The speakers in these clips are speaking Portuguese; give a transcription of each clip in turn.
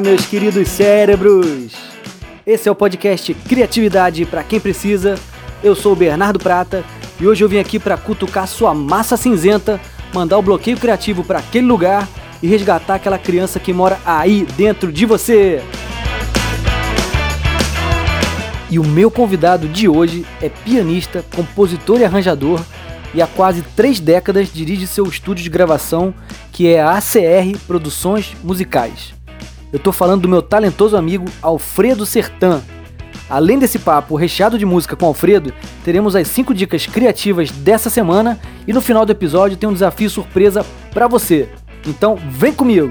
Olá, meus queridos cérebros! Esse é o podcast Criatividade para quem precisa. Eu sou o Bernardo Prata e hoje eu vim aqui para cutucar sua massa cinzenta, mandar o bloqueio criativo para aquele lugar e resgatar aquela criança que mora aí dentro de você. E o meu convidado de hoje é pianista, compositor e arranjador e há quase três décadas dirige seu estúdio de gravação que é a ACR Produções Musicais. Eu tô falando do meu talentoso amigo Alfredo Sertan. Além desse papo recheado de música com Alfredo, teremos as 5 dicas criativas dessa semana e no final do episódio tem um desafio surpresa para você. Então, vem comigo!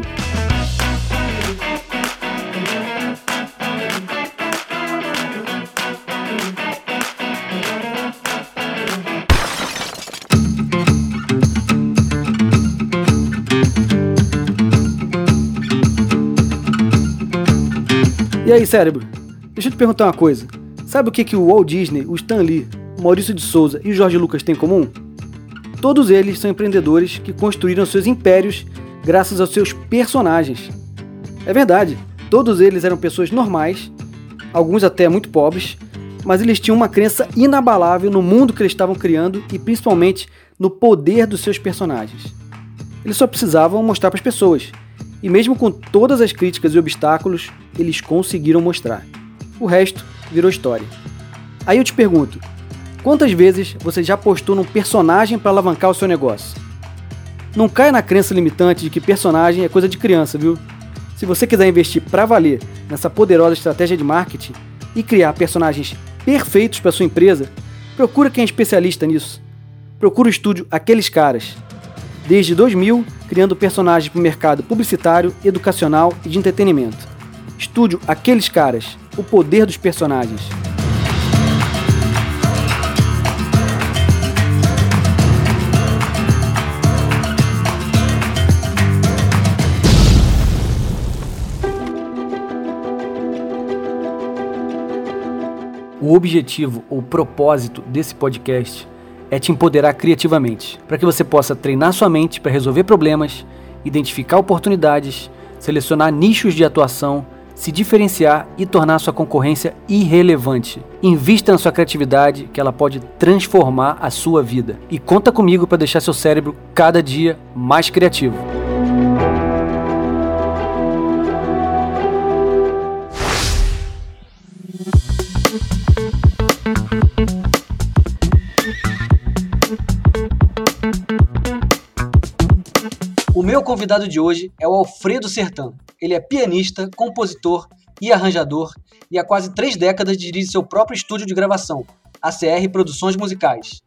E aí, cérebro? Deixa eu te perguntar uma coisa. Sabe o que, que o Walt Disney, o Stan Lee, o Maurício de Souza e o Jorge Lucas têm em comum? Todos eles são empreendedores que construíram seus impérios graças aos seus personagens. É verdade, todos eles eram pessoas normais, alguns até muito pobres, mas eles tinham uma crença inabalável no mundo que eles estavam criando e principalmente no poder dos seus personagens. Eles só precisavam mostrar para as pessoas e mesmo com todas as críticas e obstáculos, eles conseguiram mostrar. O resto virou história. Aí eu te pergunto: quantas vezes você já postou num personagem para alavancar o seu negócio? Não caia na crença limitante de que personagem é coisa de criança, viu? Se você quiser investir para valer nessa poderosa estratégia de marketing e criar personagens perfeitos para sua empresa, procura quem é especialista nisso. Procura o estúdio Aqueles Caras desde 2000, criando personagens para o mercado publicitário, educacional e de entretenimento. Estúdio Aqueles Caras O Poder dos Personagens. O objetivo ou propósito desse podcast é te empoderar criativamente, para que você possa treinar sua mente para resolver problemas, identificar oportunidades, selecionar nichos de atuação, se diferenciar e tornar sua concorrência irrelevante. Invista na sua criatividade, que ela pode transformar a sua vida. E conta comigo para deixar seu cérebro cada dia mais criativo. Meu convidado de hoje é o Alfredo Sertão. Ele é pianista, compositor e arranjador e há quase três décadas dirige seu próprio estúdio de gravação, ACR Produções Musicais.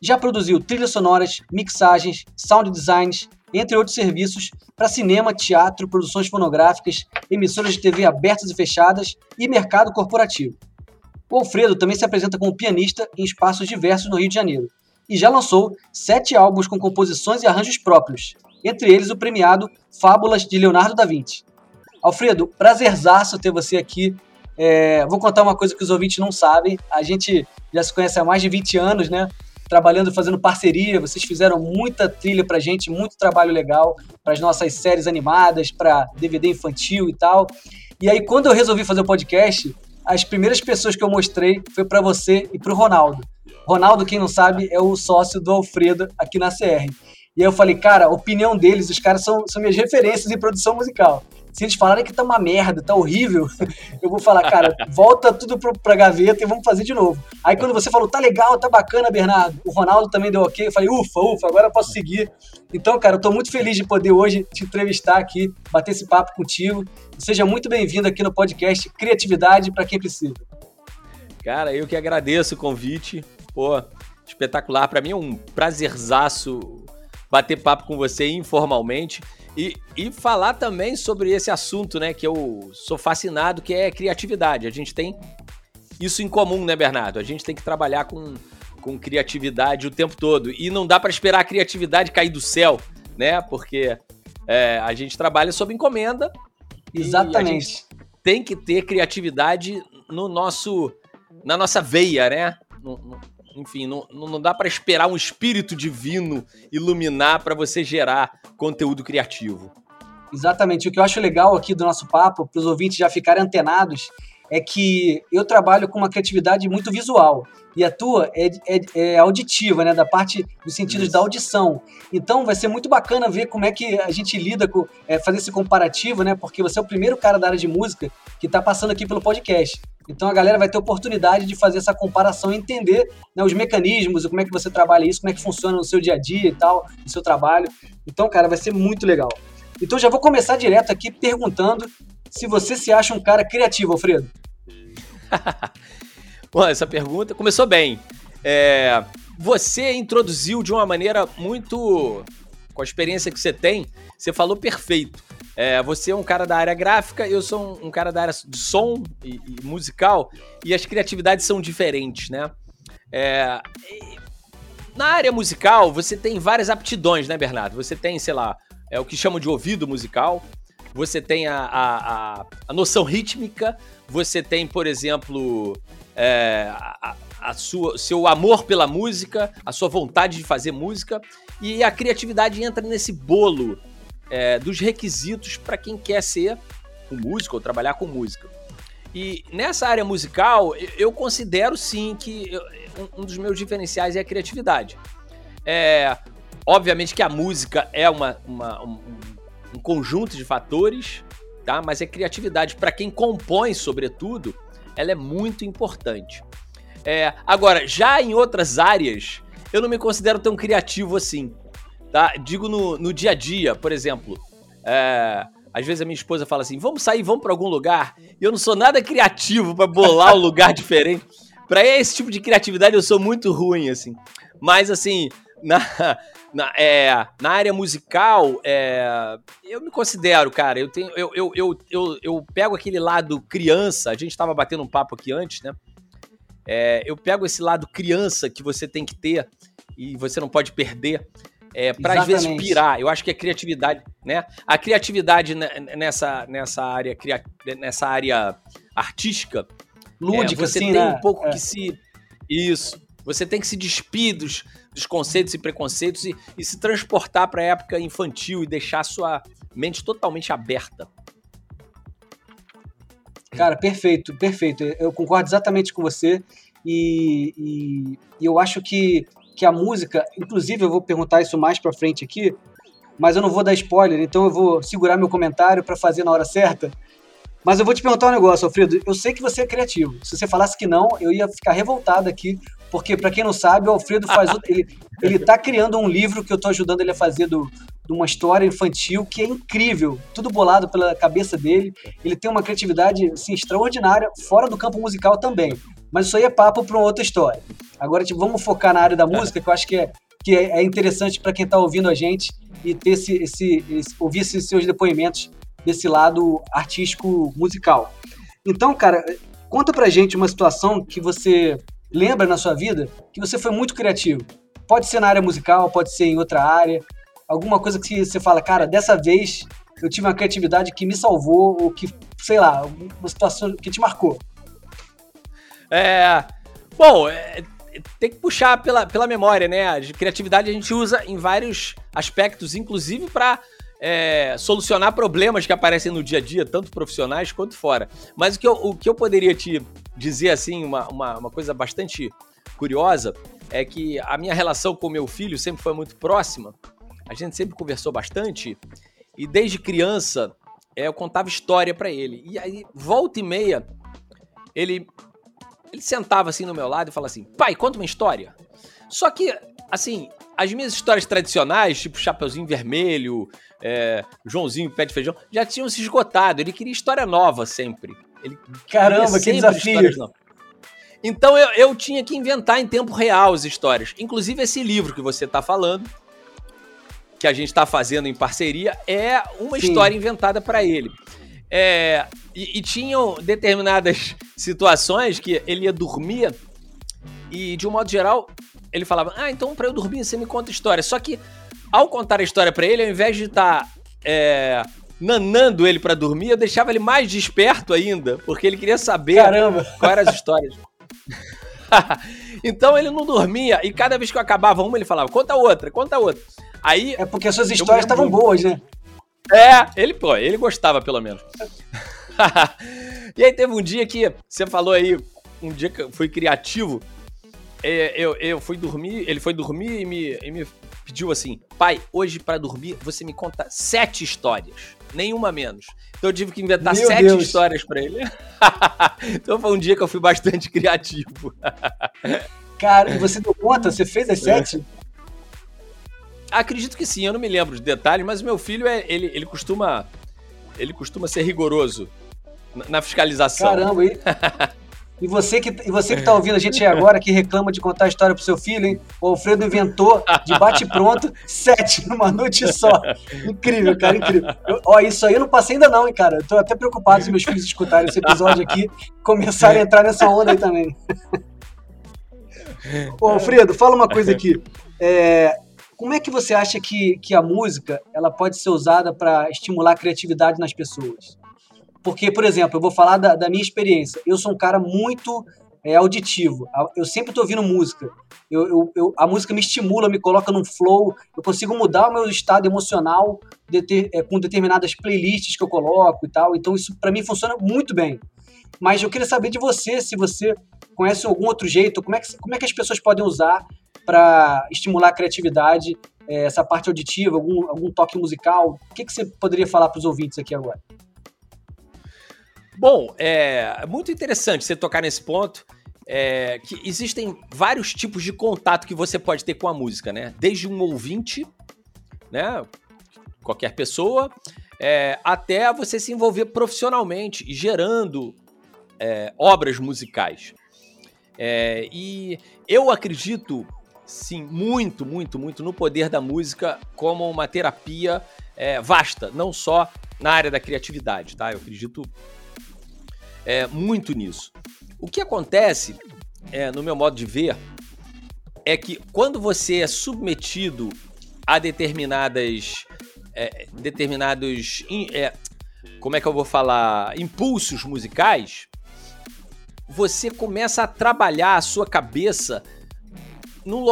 Já produziu trilhas sonoras, mixagens, sound designs, entre outros serviços para cinema, teatro, produções fonográficas, emissoras de TV abertas e fechadas e mercado corporativo. O Alfredo também se apresenta como pianista em espaços diversos no Rio de Janeiro e já lançou sete álbuns com composições e arranjos próprios, entre eles o premiado Fábulas de Leonardo da Vinci. Alfredo, prazerzaço ter você aqui. É, vou contar uma coisa que os ouvintes não sabem. A gente já se conhece há mais de 20 anos, né? Trabalhando, fazendo parceria. Vocês fizeram muita trilha pra gente, muito trabalho legal para as nossas séries animadas, para DVD infantil e tal. E aí, quando eu resolvi fazer o podcast, as primeiras pessoas que eu mostrei foi para você e para o Ronaldo. Ronaldo, quem não sabe, é o sócio do Alfredo aqui na CR. E aí eu falei, cara, a opinião deles, os caras são, são minhas referências em produção musical. Se eles falarem que tá uma merda, tá horrível, eu vou falar, cara, volta tudo pro, pra gaveta e vamos fazer de novo. Aí quando você falou, tá legal, tá bacana, Bernardo, o Ronaldo também deu ok, eu falei, ufa, ufa, agora eu posso seguir. Então, cara, eu tô muito feliz de poder hoje te entrevistar aqui, bater esse papo contigo. Seja muito bem-vindo aqui no podcast Criatividade para quem precisa. Cara, eu que agradeço o convite. Pô, espetacular. Para mim é um prazerzaço bater papo com você informalmente e, e falar também sobre esse assunto, né, que eu sou fascinado, que é criatividade. A gente tem isso em comum, né, Bernardo? A gente tem que trabalhar com, com criatividade o tempo todo e não dá para esperar a criatividade cair do céu, né? Porque é, a gente trabalha sob encomenda. Exatamente. tem que ter criatividade no nosso na nossa veia, né? No, no, enfim, não, não dá para esperar um espírito divino iluminar para você gerar conteúdo criativo. Exatamente. O que eu acho legal aqui do nosso papo, para os ouvintes já ficarem antenados, é que eu trabalho com uma criatividade muito visual e a tua é, é, é auditiva, né? Da parte dos sentidos Isso. da audição. Então vai ser muito bacana ver como é que a gente lida com é, fazer esse comparativo, né? Porque você é o primeiro cara da área de música que está passando aqui pelo podcast. Então a galera vai ter oportunidade de fazer essa comparação e entender né, os mecanismos, como é que você trabalha isso, como é que funciona no seu dia a dia e tal, no seu trabalho. Então, cara, vai ser muito legal. Então já vou começar direto aqui perguntando se você se acha um cara criativo, Alfredo. Bom, essa pergunta começou bem. É, você introduziu de uma maneira muito. Com a experiência que você tem, você falou perfeito. É, você é um cara da área gráfica, eu sou um, cara da área de som e, e musical, e as criatividades são diferentes, né? É, na área musical, você tem várias aptidões, né, Bernardo? Você tem, sei lá, é o que chamam de ouvido musical, você tem a, a, a, a noção rítmica, você tem, por exemplo, é, a, a sua, seu amor pela música, a sua vontade de fazer música, e a criatividade entra nesse bolo é, dos requisitos para quem quer ser um músico ou trabalhar com música. E nessa área musical, eu considero sim que um dos meus diferenciais é a criatividade. É, obviamente que a música é uma, uma um, um conjunto de fatores, tá? Mas a criatividade, para quem compõe, sobretudo, ela é muito importante. É, agora, já em outras áreas, eu não me considero tão criativo assim, tá? Digo no, no dia a dia, por exemplo, é, às vezes a minha esposa fala assim: vamos sair, vamos para algum lugar. E eu não sou nada criativo para bolar um lugar diferente. Para esse tipo de criatividade eu sou muito ruim, assim. Mas assim, na, na, é, na área musical, é, eu me considero, cara, eu tenho. Eu, eu, eu, eu, eu pego aquele lado criança, a gente estava batendo um papo aqui antes, né? É, eu pego esse lado criança que você tem que ter e você não pode perder. É, para às vezes pirar, eu acho que a criatividade, né? A criatividade nessa, nessa área nessa área artística, lúdica, é, você assim, tem né? um pouco é. que se isso, você tem que se despir dos, dos conceitos e preconceitos e, e se transportar para a época infantil e deixar sua mente totalmente aberta. Cara, perfeito, perfeito. Eu concordo exatamente com você e, e, e eu acho que, que a música, inclusive eu vou perguntar isso mais para frente aqui, mas eu não vou dar spoiler, então eu vou segurar meu comentário para fazer na hora certa. Mas eu vou te perguntar um negócio, Alfredo. Eu sei que você é criativo. Se você falasse que não, eu ia ficar revoltado aqui, porque, para quem não sabe, o Alfredo faz. ele, ele tá criando um livro que eu tô ajudando ele a fazer do, de uma história infantil que é incrível. Tudo bolado pela cabeça dele. Ele tem uma criatividade assim, extraordinária, fora do campo musical também. Mas isso aí é papo para uma outra história. Agora, tipo, vamos focar na área da música, que eu acho que é, que é, é interessante para quem está ouvindo a gente e ter esse, esse, esse, ouvir esses seus depoimentos desse lado artístico musical. Então, cara, conta pra gente uma situação que você lembra na sua vida que você foi muito criativo? Pode ser na área musical, pode ser em outra área. Alguma coisa que você fala, cara, dessa vez eu tive uma criatividade que me salvou, ou que, sei lá, uma situação que te marcou. É. Bom, é, tem que puxar pela, pela memória, né? A criatividade a gente usa em vários aspectos, inclusive para é, solucionar problemas que aparecem no dia a dia, tanto profissionais quanto fora. Mas o que eu, o que eu poderia te dizer, assim, uma, uma, uma coisa bastante curiosa, é que a minha relação com meu filho sempre foi muito próxima. A gente sempre conversou bastante. E desde criança, é, eu contava história para ele. E aí, volta e meia, ele, ele sentava assim no meu lado e falava assim: pai, conta uma história. Só que, assim, as minhas histórias tradicionais, tipo Chapeuzinho Vermelho, é, Joãozinho Pé de Feijão, já tinham se esgotado. Ele queria história nova sempre. Ele Caramba, que desafio! Então eu, eu tinha que inventar em tempo real as histórias. Inclusive esse livro que você está falando, que a gente está fazendo em parceria, é uma Sim. história inventada para ele. É, e, e tinham determinadas situações que ele ia dormir e, de um modo geral, ele falava: Ah, então para eu dormir você me conta história. Só que ao contar a história para ele, ao invés de estar tá, é, nanando ele para dormir, eu deixava ele mais desperto ainda, porque ele queria saber Caramba. quais eram as histórias. então ele não dormia e cada vez que eu acabava uma, ele falava: Conta outra, conta outra. Aí. É porque as suas histórias estavam boas, né? É, ele, pô, ele gostava pelo menos. e aí teve um dia que você falou aí, um dia que eu fui criativo, é, eu, eu fui dormir, ele foi dormir e me, e me pediu assim, pai, hoje para dormir você me conta sete histórias, nenhuma menos. Então eu tive que inventar Meu sete Deus. histórias para ele. então foi um dia que eu fui bastante criativo. Cara, e você deu conta? Você fez as sete? Acredito que sim, eu não me lembro de detalhes, mas o meu filho, é, ele, ele costuma ele costuma ser rigoroso na fiscalização. Caramba, e, e você que e você que tá ouvindo a gente aí agora, que reclama de contar a história pro seu filho, hein? O Alfredo inventou, de bate pronto, sete numa noite só. Incrível, cara, incrível. Eu, ó, isso aí eu não passei ainda não, hein, cara. Eu tô até preocupado se meus filhos escutarem esse episódio aqui começarem a entrar nessa onda aí também. Ô, Alfredo, fala uma coisa aqui. É, como é que você acha que, que a música ela pode ser usada para estimular a criatividade nas pessoas? Porque, por exemplo, eu vou falar da, da minha experiência. Eu sou um cara muito é, auditivo. Eu sempre estou ouvindo música. Eu, eu, eu, a música me estimula, me coloca num flow. Eu consigo mudar o meu estado emocional de ter, é, com determinadas playlists que eu coloco e tal. Então, isso para mim funciona muito bem. Mas eu queria saber de você, se você conhece algum outro jeito, como é que, como é que as pessoas podem usar para estimular a criatividade, é, essa parte auditiva, algum, algum toque musical? O que, que você poderia falar para os ouvintes aqui agora? Bom, é muito interessante você tocar nesse ponto. É, que existem vários tipos de contato que você pode ter com a música, né? Desde um ouvinte, né? Qualquer pessoa, é, até você se envolver profissionalmente e gerando é, obras musicais. É, e eu acredito sim, muito, muito, muito no poder da música como uma terapia é, vasta, não só na área da criatividade, tá? Eu acredito é, muito nisso. O que acontece, é, no meu modo de ver, é que quando você é submetido a determinadas. É, determinados. É, como é que eu vou falar? Impulsos musicais, você começa a trabalhar a sua cabeça num,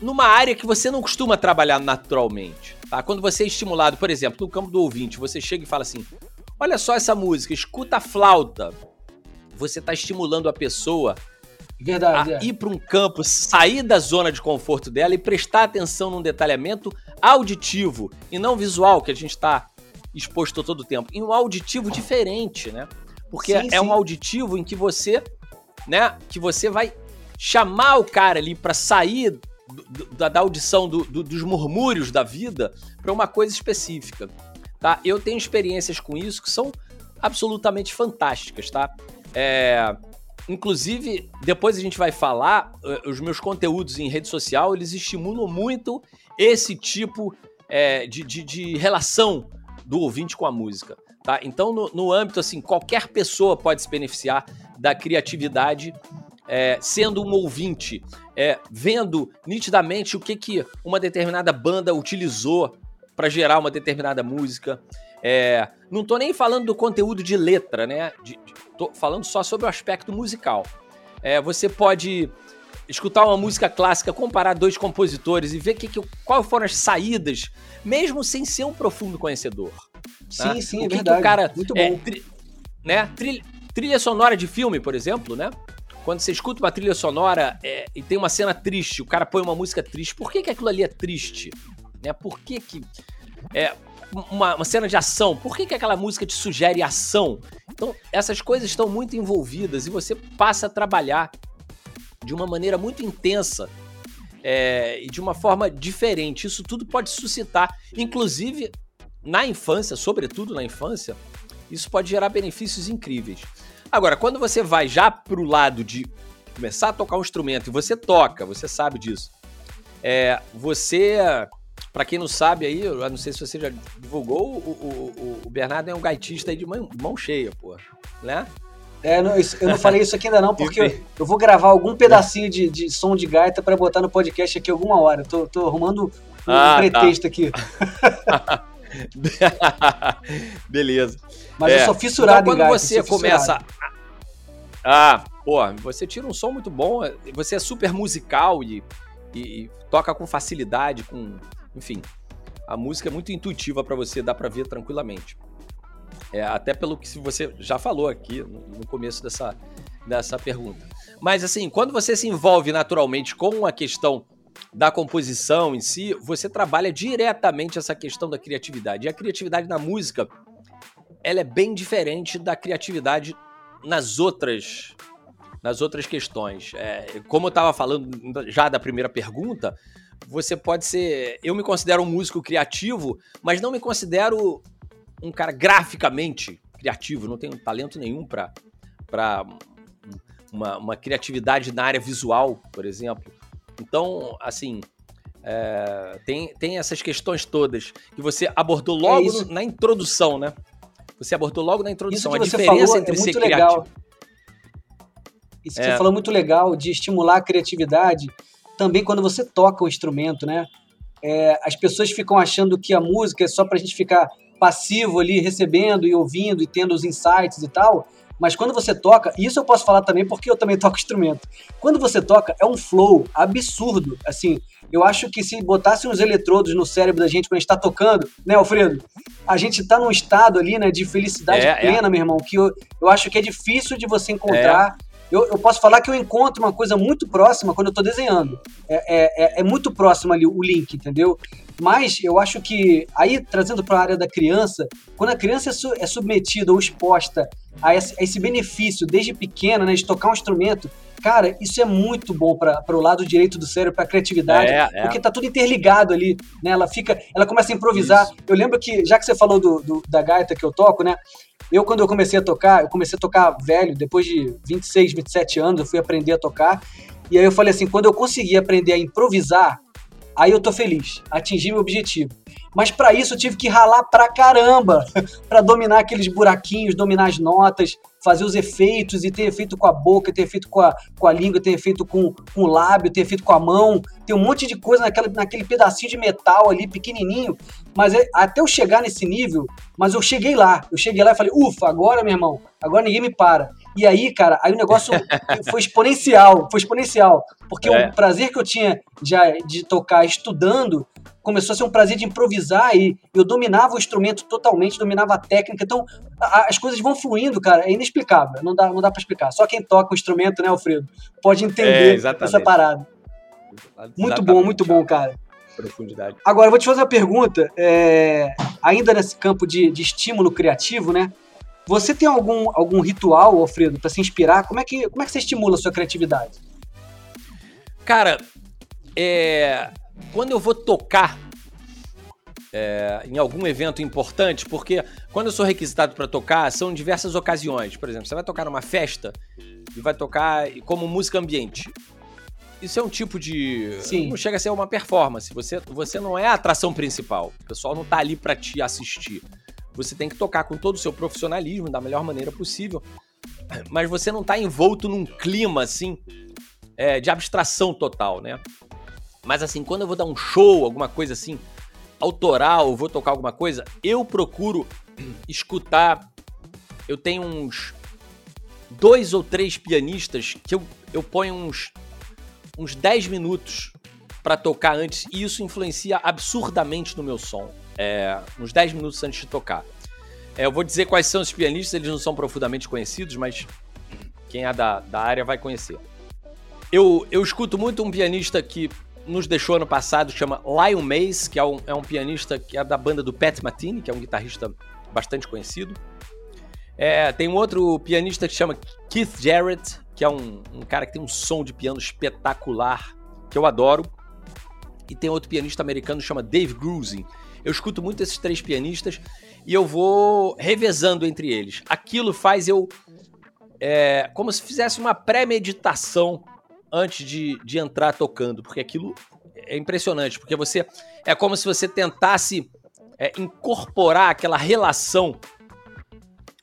numa área que você não costuma trabalhar naturalmente. Tá? Quando você é estimulado, por exemplo, no campo do ouvinte, você chega e fala assim: olha só essa música, escuta a flauta. Você está estimulando a pessoa Verdade, a é. ir para um campo, sair da zona de conforto dela e prestar atenção num detalhamento auditivo e não visual que a gente está exposto todo o tempo. E um auditivo diferente, né? Porque sim, é sim. um auditivo em que você, né, que você vai chamar o cara ali para sair do, da, da, audição do, do, dos murmúrios da vida para uma coisa específica, tá? Eu tenho experiências com isso que são absolutamente fantásticas, tá? É, inclusive, depois a gente vai falar, eh, os meus conteúdos em rede social, eles estimulam muito esse tipo é, de, de, de relação do ouvinte com a música. Tá? Então, no, no, âmbito assim, qualquer pessoa pode se beneficiar da criatividade é, sendo um ouvinte, é, vendo nitidamente o que, que uma determinada banda utilizou para gerar uma determinada música. É, não tô nem falando do conteúdo de letra, né? De, de, tô falando só sobre o aspecto musical. É, você pode escutar uma música clássica, comparar dois compositores e ver que, que, quais foram as saídas, mesmo sem ser um profundo conhecedor. Sim, né? sim, o é que verdade. Que o cara, Muito é, bom. Tri, né? Trilha, trilha sonora de filme, por exemplo, né? Quando você escuta uma trilha sonora é, e tem uma cena triste, o cara põe uma música triste, por que, que aquilo ali é triste? Né? Por que que... É, uma, uma, cena de ação, por que, que aquela música te sugere ação? Então, essas coisas estão muito envolvidas e você passa a trabalhar de uma maneira muito intensa é, e de uma forma diferente. Isso tudo pode suscitar, inclusive na infância, sobretudo na infância, isso pode gerar benefícios incríveis. Agora, quando você vai já pro lado de começar a tocar um instrumento e você toca, você sabe disso. É, você, para quem não sabe aí, eu não sei se você já divulgou, o, o, o Bernardo é um gaitista aí de mão, mão cheia, pô, né? É, não, eu não falei isso aqui ainda não, porque eu, eu vou gravar algum pedacinho de, de som de gaita para botar no podcast aqui alguma hora. Tô, tô arrumando um, ah, tá. pretexto tá. aqui. Beleza. Mas é. eu sou fissurado então, quando gaita, você começa. Ah, pô, você tira um som muito bom, você é super musical e, e, e toca com facilidade, com. Enfim. A música é muito intuitiva para você, dá para ver tranquilamente. É, até pelo que você já falou aqui no começo dessa, dessa pergunta. Mas assim, quando você se envolve naturalmente com a questão da composição em si, você trabalha diretamente essa questão da criatividade. E a criatividade na música, ela é bem diferente da criatividade nas outras nas outras questões. É, como eu estava falando já da primeira pergunta, você pode ser. Eu me considero um músico criativo, mas não me considero um cara graficamente criativo. Não tenho talento nenhum para uma, uma criatividade na área visual, por exemplo. Então, assim, é, tem, tem essas questões todas que você abordou é logo é no, na introdução, né? Você abordou logo na introdução. a diferença entre é ser legal. criativo. Isso que é. você falou é muito legal de estimular a criatividade também quando você toca o instrumento, né? É, as pessoas ficam achando que a música é só para a gente ficar passivo ali, recebendo e ouvindo e tendo os insights e tal. Mas quando você toca, isso eu posso falar também porque eu também toco instrumento. Quando você toca, é um flow absurdo. Assim, eu acho que se botassem uns eletrodos no cérebro da gente quando a gente tá tocando, né, Alfredo? A gente tá num estado ali, né, de felicidade é, é. plena, é. meu irmão, que eu, eu acho que é difícil de você encontrar. É. Eu, eu, posso falar que eu encontro uma coisa muito próxima quando eu estou desenhando. É, é, é, é, muito próximo ali o link, entendeu? Mas eu acho que, aí trazendo para a área da criança, quando a criança é, su é submetida ou exposta a esse, a esse, benefício desde pequena, né, de tocar um instrumento, cara, isso é muito bom para o lado direito do cérebro, para a criatividade, é, é. porque tá tudo interligado ali, né? Ela fica, ela começa a improvisar. Isso. Eu lembro que, já que você falou do, do, da gaita que eu toco, né? Eu, quando eu comecei a tocar, eu comecei a tocar velho, depois de 26, 27 anos, eu fui aprender a tocar. E aí eu falei assim, quando eu conseguir aprender a improvisar, aí eu tô feliz, atingi meu objetivo. Mas para isso eu tive que ralar pra caramba, para dominar aqueles buraquinhos, dominar as notas, fazer os efeitos e ter efeito com a boca, ter efeito com a, com a língua, ter efeito com, com o lábio, ter efeito com a mão. Tem um monte de coisa naquela, naquele pedacinho de metal ali, pequenininho. Mas é, até eu chegar nesse nível, mas eu cheguei lá. Eu cheguei lá e falei, ufa, agora, meu irmão, agora ninguém me para. E aí, cara, aí o negócio foi exponencial, foi exponencial. Porque é. o prazer que eu tinha já de tocar estudando começou a ser um prazer de improvisar e eu dominava o instrumento totalmente, dominava a técnica. Então, a, as coisas vão fluindo, cara, é inexplicável, não dá, não dá para explicar. Só quem toca o instrumento, né, Alfredo, pode entender é, essa parada. Muito exatamente, bom, muito bom, cara. Profundidade. Agora, eu vou te fazer uma pergunta, é, ainda nesse campo de, de estímulo criativo, né? Você tem algum, algum ritual, Alfredo, para se inspirar? Como é, que, como é que você estimula a sua criatividade? Cara, é, quando eu vou tocar é, em algum evento importante, porque quando eu sou requisitado para tocar, são diversas ocasiões. Por exemplo, você vai tocar numa festa e vai tocar como música ambiente. Isso é um tipo de. Sim. Não chega a ser uma performance. Você, você não é a atração principal. O pessoal não tá ali para te assistir. Você tem que tocar com todo o seu profissionalismo, da melhor maneira possível. Mas você não tá envolto num clima, assim, é, de abstração total, né? Mas assim, quando eu vou dar um show, alguma coisa assim, autoral, vou tocar alguma coisa, eu procuro escutar. Eu tenho uns dois ou três pianistas que eu, eu ponho uns, uns 10 minutos para tocar antes e isso influencia absurdamente no meu som. É, uns 10 minutos antes de tocar. É, eu vou dizer quais são os pianistas, eles não são profundamente conhecidos, mas quem é da, da área vai conhecer. Eu, eu escuto muito um pianista que nos deixou ano passado, chama Lion Mays, que é um, é um pianista que é da banda do Pat Matini, que é um guitarrista bastante conhecido. É, tem um outro pianista que chama Keith Jarrett, que é um, um, cara que tem um som de piano espetacular, que eu adoro. E tem outro pianista americano que chama Dave Grusin. Eu escuto muito esses três pianistas e eu vou revezando entre eles. Aquilo faz eu. É, como se fizesse uma pré-meditação antes de, de entrar tocando, porque aquilo é impressionante, porque você é como se você tentasse é, incorporar aquela relação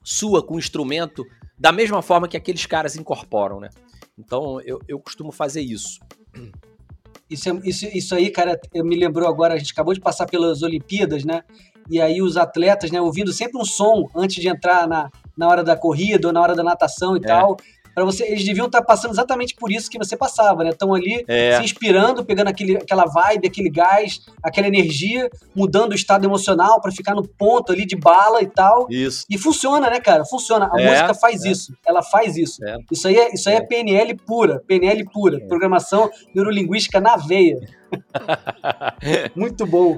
sua com o instrumento da mesma forma que aqueles caras incorporam, né? Então eu, eu costumo fazer isso. Isso, é, isso, isso aí, cara, me lembrou agora, a gente acabou de passar pelas Olimpíadas, né? E aí os atletas, né, ouvindo sempre um som antes de entrar na, na hora da corrida ou na hora da natação e é. tal para você, eles deviam estar tá passando exatamente por isso que você passava, né? Estão ali é. se inspirando, pegando aquele, aquela vibe, aquele gás, aquela energia, mudando o estado emocional para ficar no ponto ali de bala e tal. Isso. E funciona, né, cara? Funciona. A é, música faz é. isso. Ela faz isso. É. Isso aí é, isso aí é, é. PNL pura, PNL pura, programação neurolinguística na veia. Muito bom.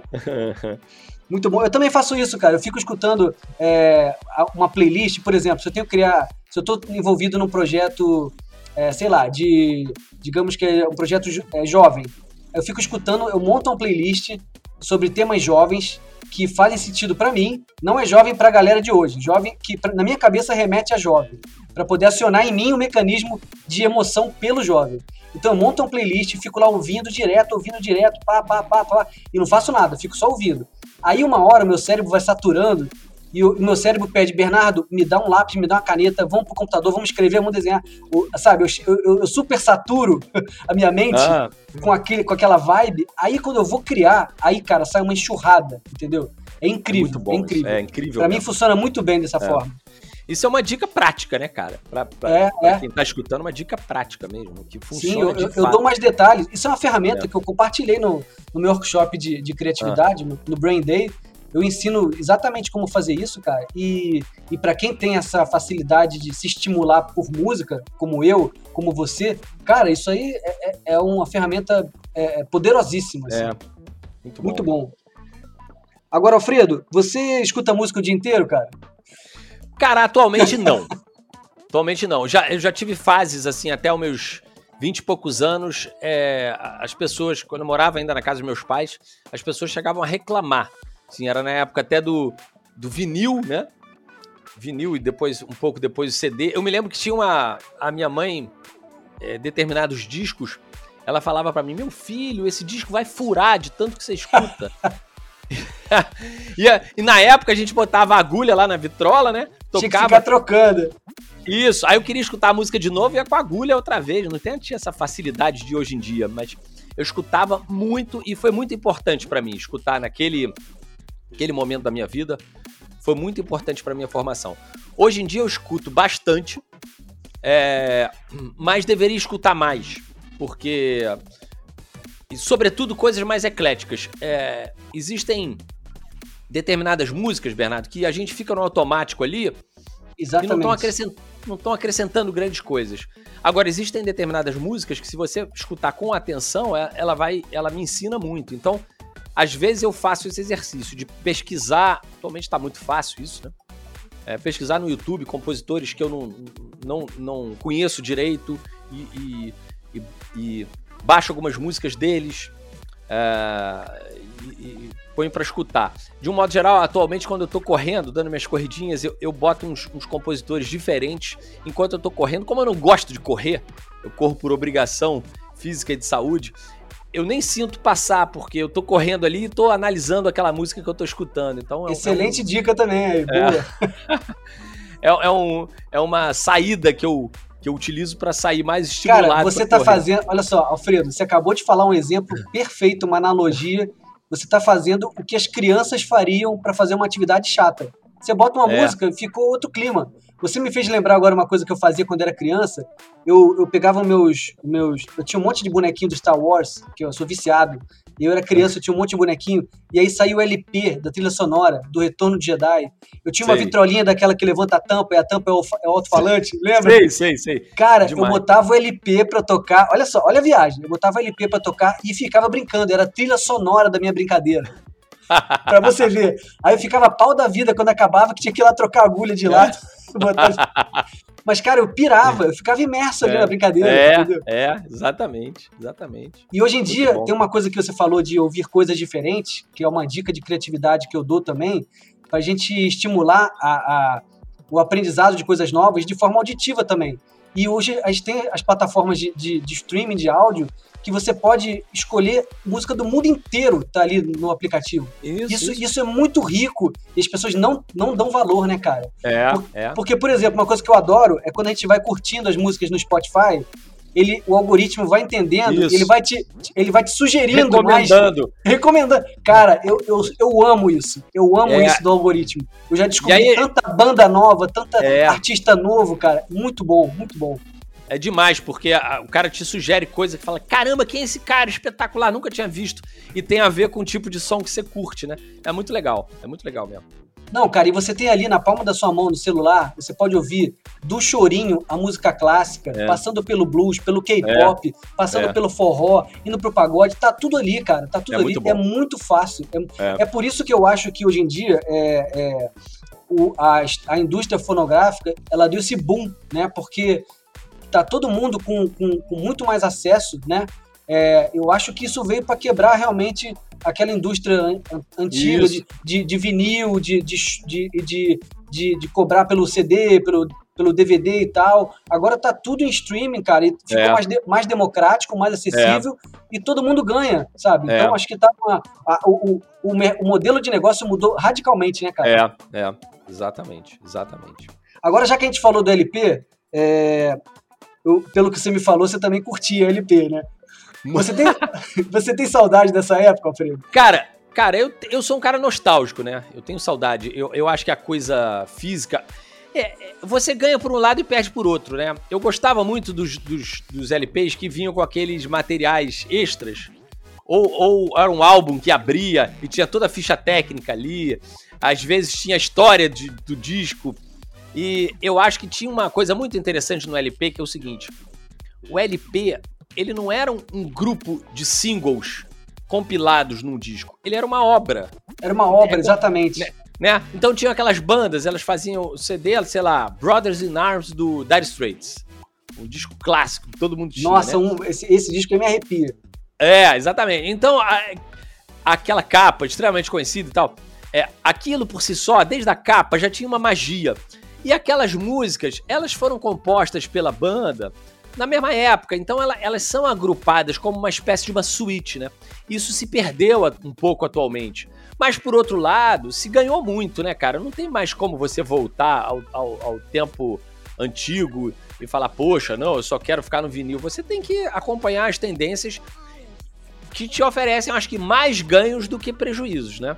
Muito bom. Eu também faço isso, cara. Eu fico escutando é, uma playlist, por exemplo, se eu tenho que criar. Se eu estou envolvido num projeto, é, sei lá, de. Digamos que é um projeto é, jovem. Eu fico escutando, eu monto uma playlist sobre temas jovens que fazem sentido para mim. Não é jovem para a galera de hoje. Jovem que, pra, na minha cabeça, remete a jovem. Para poder acionar em mim o mecanismo de emoção pelo jovem. Então eu monto uma playlist, fico lá ouvindo direto, ouvindo direto, pá, pá, pá, pá, e não faço nada, fico só ouvindo. Aí uma hora meu cérebro vai saturando e o meu cérebro pede, Bernardo, me dá um lápis, me dá uma caneta, vamos pro computador, vamos escrever, vamos desenhar. O, sabe, eu, eu, eu, super saturo a minha mente ah. com, aquele, com aquela vibe. Aí quando eu vou criar, aí, cara, sai uma enxurrada, entendeu? É incrível, é, incrível. É incrível. Pra mesmo. mim funciona muito bem dessa é. forma. Isso é uma dica prática, né, cara? Pra, pra, é, pra é. quem tá escutando, uma dica prática mesmo, que funciona Sim, eu, eu dou mais detalhes. Isso é uma ferramenta é. que eu compartilhei no, no meu workshop de, de criatividade, ah. no, no Brain Day. Eu ensino exatamente como fazer isso, cara. E, e para quem tem essa facilidade de se estimular por música, como eu, como você, cara, isso aí é, é, é uma ferramenta é, poderosíssima. Assim. É. Muito bom. Muito bom. Agora, Alfredo, você escuta música o dia inteiro, cara? Cara, atualmente não. atualmente não. Já, eu já tive fases, assim, até os meus vinte e poucos anos, é, as pessoas, quando eu morava ainda na casa dos meus pais, as pessoas chegavam a reclamar. Assim, era na época até do, do vinil, né? Vinil e depois, um pouco depois, o CD. Eu me lembro que tinha uma. A minha mãe, é, determinados discos, ela falava para mim: Meu filho, esse disco vai furar de tanto que você escuta. e, e, na época a gente botava agulha lá na vitrola, né? Tocava... Tinha que ficar trocando. Isso, aí eu queria escutar a música de novo e ia com a agulha outra vez. Não tinha essa facilidade de hoje em dia, mas eu escutava muito e foi muito importante para mim escutar naquele aquele momento da minha vida. Foi muito importante para minha formação. Hoje em dia eu escuto bastante, é, mas deveria escutar mais, porque e sobretudo coisas mais ecléticas. É, existem determinadas músicas, Bernardo, que a gente fica no automático ali Exatamente. e não estão acrescent, acrescentando grandes coisas. Agora, existem determinadas músicas que se você escutar com atenção, é, ela vai, ela me ensina muito. Então, às vezes eu faço esse exercício de pesquisar, atualmente está muito fácil isso, né? É, pesquisar no YouTube compositores que eu não, não, não conheço direito e, e, e, e baixo algumas músicas deles uh, e, ponho para escutar. De um modo geral, atualmente, quando eu tô correndo, dando minhas corridinhas, eu, eu boto uns, uns, compositores diferentes enquanto eu tô correndo. Como eu não gosto de correr, eu corro por obrigação física e de saúde, eu nem sinto passar, porque eu tô correndo ali e tô analisando aquela música que eu tô escutando. Então, é Excelente é um... dica também, aí, boa. É. é, é, um, é uma saída que eu, que eu utilizo para sair mais estimulado. Cara, você tá correr. fazendo. Olha só, Alfredo, você acabou de falar um exemplo perfeito, uma analogia. Você tá fazendo o que as crianças fariam para fazer uma atividade chata. Você bota uma é. música, ficou outro clima. Você me fez lembrar agora uma coisa que eu fazia quando era criança. Eu, eu pegava meus, meus. Eu tinha um monte de bonequinho do Star Wars, que eu sou viciado. E eu era criança, eu tinha um monte de bonequinho. E aí saiu o LP da trilha sonora, do Retorno de Jedi. Eu tinha uma sei. vitrolinha daquela que levanta a tampa, e a tampa é o, é alto-falante, lembra? Sei, sei, sei. Cara, Demais. eu botava o LP pra tocar. Olha só, olha a viagem. Eu botava o LP pra tocar e ficava brincando. Era a trilha sonora da minha brincadeira. Pra você ver. Aí eu ficava pau da vida quando acabava, que tinha que ir lá trocar a agulha de lado. Mas, cara, eu pirava, eu ficava imerso ali é, na brincadeira. É, entendeu? é, exatamente, exatamente. E hoje em Muito dia, bom. tem uma coisa que você falou de ouvir coisas diferentes, que é uma dica de criatividade que eu dou também, pra gente estimular a, a o aprendizado de coisas novas de forma auditiva também. E hoje a gente tem as plataformas de, de, de streaming de áudio que você pode escolher música do mundo inteiro tá ali no aplicativo. Isso, isso, isso. isso é muito rico e as pessoas não, não dão valor, né, cara? É, por, é. Porque, por exemplo, uma coisa que eu adoro é quando a gente vai curtindo as músicas no Spotify, ele, o algoritmo vai entendendo ele vai te, ele vai te sugerindo recomendando. mais. Recomendando. Cara, eu, eu, eu amo isso. Eu amo é. isso do algoritmo. Eu já descobri aí, tanta banda nova, tanta é. artista novo, cara. Muito bom, muito bom. é demais, porque a, o cara te sugere coisa que fala: caramba, quem é esse cara? Espetacular, nunca tinha visto. E tem a ver com o tipo de som que você curte, né? É muito legal, é muito legal mesmo. Não, cara, e você tem ali na palma da sua mão, no celular, você pode ouvir do chorinho a música clássica, é. passando pelo blues, pelo K-pop, é. passando é. pelo forró, indo pro pagode, tá tudo ali, cara, tá tudo é ali, é muito fácil. É, é, é, por isso que eu acho que hoje em dia é, o, a, a indústria fonográfica, ela deu esse boom, né, porque tá todo mundo com, com, com muito mais acesso, né, eu acho que isso veio para quebrar realmente aquela indústria antiga de, de, de, vinil, de, de, de, de, de, cobrar pelo CD, pelo, pelo DVD e tal. Agora tá tudo em streaming, cara, e ficou é. mais, de, mais democrático, mais acessível é. e todo mundo ganha, sabe? É. Então acho que tá uma, a, o, o, o, modelo de negócio mudou radicalmente, né, cara? É, é, exatamente, exatamente. Agora, já que a gente falou do LP, é, eu, pelo que você me falou, você também curtia LP, né? Você tem, você tem saudade dessa época, Alfredo? Cara, cara, eu, eu sou um cara nostálgico, né? Eu tenho saudade. Eu, eu acho que a coisa física. É, é você ganha por um lado e perde por outro, né? Eu gostava muito dos, dos, dos LPs que vinham com aqueles materiais extras. Ou, ou, era um álbum que abria e tinha toda a ficha técnica ali. Às vezes tinha a história de, do disco. E eu acho que tinha uma coisa muito interessante no LP que é o seguinte: o LP ele não era um, um grupo de singles compilados num disco. Ele era uma obra. Era uma obra, é, exatamente. Né, né? Então tinha aquelas bandas, elas faziam CD, sei lá, Brothers in Arms do Dire Straits. Um disco clássico, todo mundo tinha. Nossa, né? um, esse, esse disco me arrepia. É, exatamente. Então, a, aquela capa extremamente conhecida e tal, é, aquilo por si só, desde a capa, já tinha uma magia. E aquelas músicas, elas foram compostas pela banda na mesma época. Então ela, elas são agrupadas como uma espécie de uma suíte, né? Isso se perdeu um pouco atualmente. Mas por outro lado, se ganhou muito, né, cara? Não tem mais como você voltar ao, ao, ao tempo antigo e falar, poxa, não, eu só quero ficar no vinil. Você tem que acompanhar as tendências que te oferecem, acho que, mais ganhos do que prejuízos, né?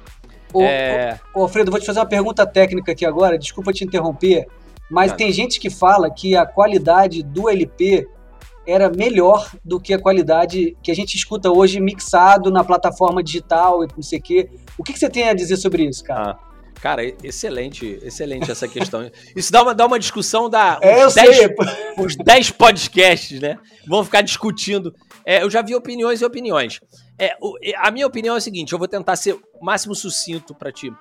Ô, é... ô, ô Alfredo, vou te fazer uma pergunta técnica aqui agora, desculpa te interromper. Mas tem gente que fala que a qualidade do LP era melhor do que a qualidade que a gente escuta hoje mixado na plataforma digital e não sei o quê. O que, que você tem a dizer sobre isso, cara? Ah. Cara, excelente, excelente essa questão. Isso dá uma, dá uma discussão da é, uns, 10, uns 10 podcasts, né? Vão ficar discutindo. É, eu já vi opiniões e opiniões. É, o, a minha opinião é a seguinte: eu vou tentar ser o máximo sucinto para ti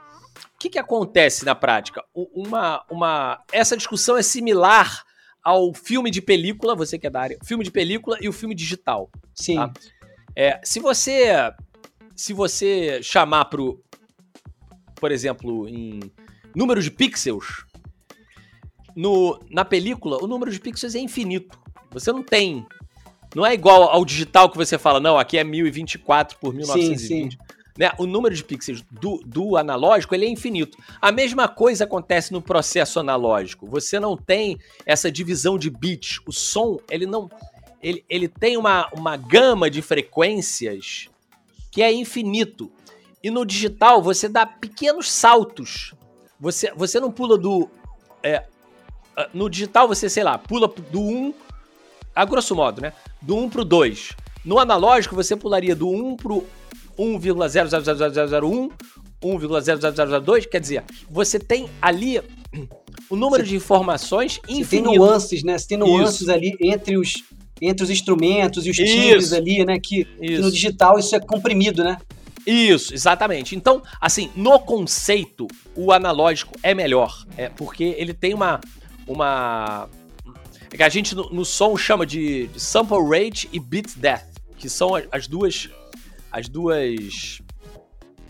que, que acontece na prática? Uma, uma, essa discussão é similar ao filme de película, você que é da área, filme de película e o filme digital. Sim. Tá? É, se você se você chamar pro, por exemplo, em número de pixels, no, na película, o número de pixels é infinito. Você não tem. Não é igual ao digital que você fala, não, aqui é 1024 por 1920. Sim, sim. Né? O número de pixels do, do analógico ele é infinito. A mesma coisa acontece no processo analógico. Você não tem essa divisão de bits. O som ele não ele, ele tem uma, uma gama de frequências que é infinito. E no digital você dá pequenos saltos. Você, você não pula do. É, no digital você, sei lá, pula do 1, a grosso modo, né? Do 1 pro 2. No analógico você pularia do 1 pro 1,00001, 1,00002, quer dizer, você tem ali o número você, de informações infinito. tem nuances, né? Você tem nuances isso. ali entre os, entre os instrumentos e os timbres ali, né? Que, que, no digital isso é comprimido, né? Isso, exatamente. Então, assim, no conceito, o analógico é melhor, é porque ele tem uma uma que a gente no, no som chama de, de sample rate e bit depth, que são as duas as duas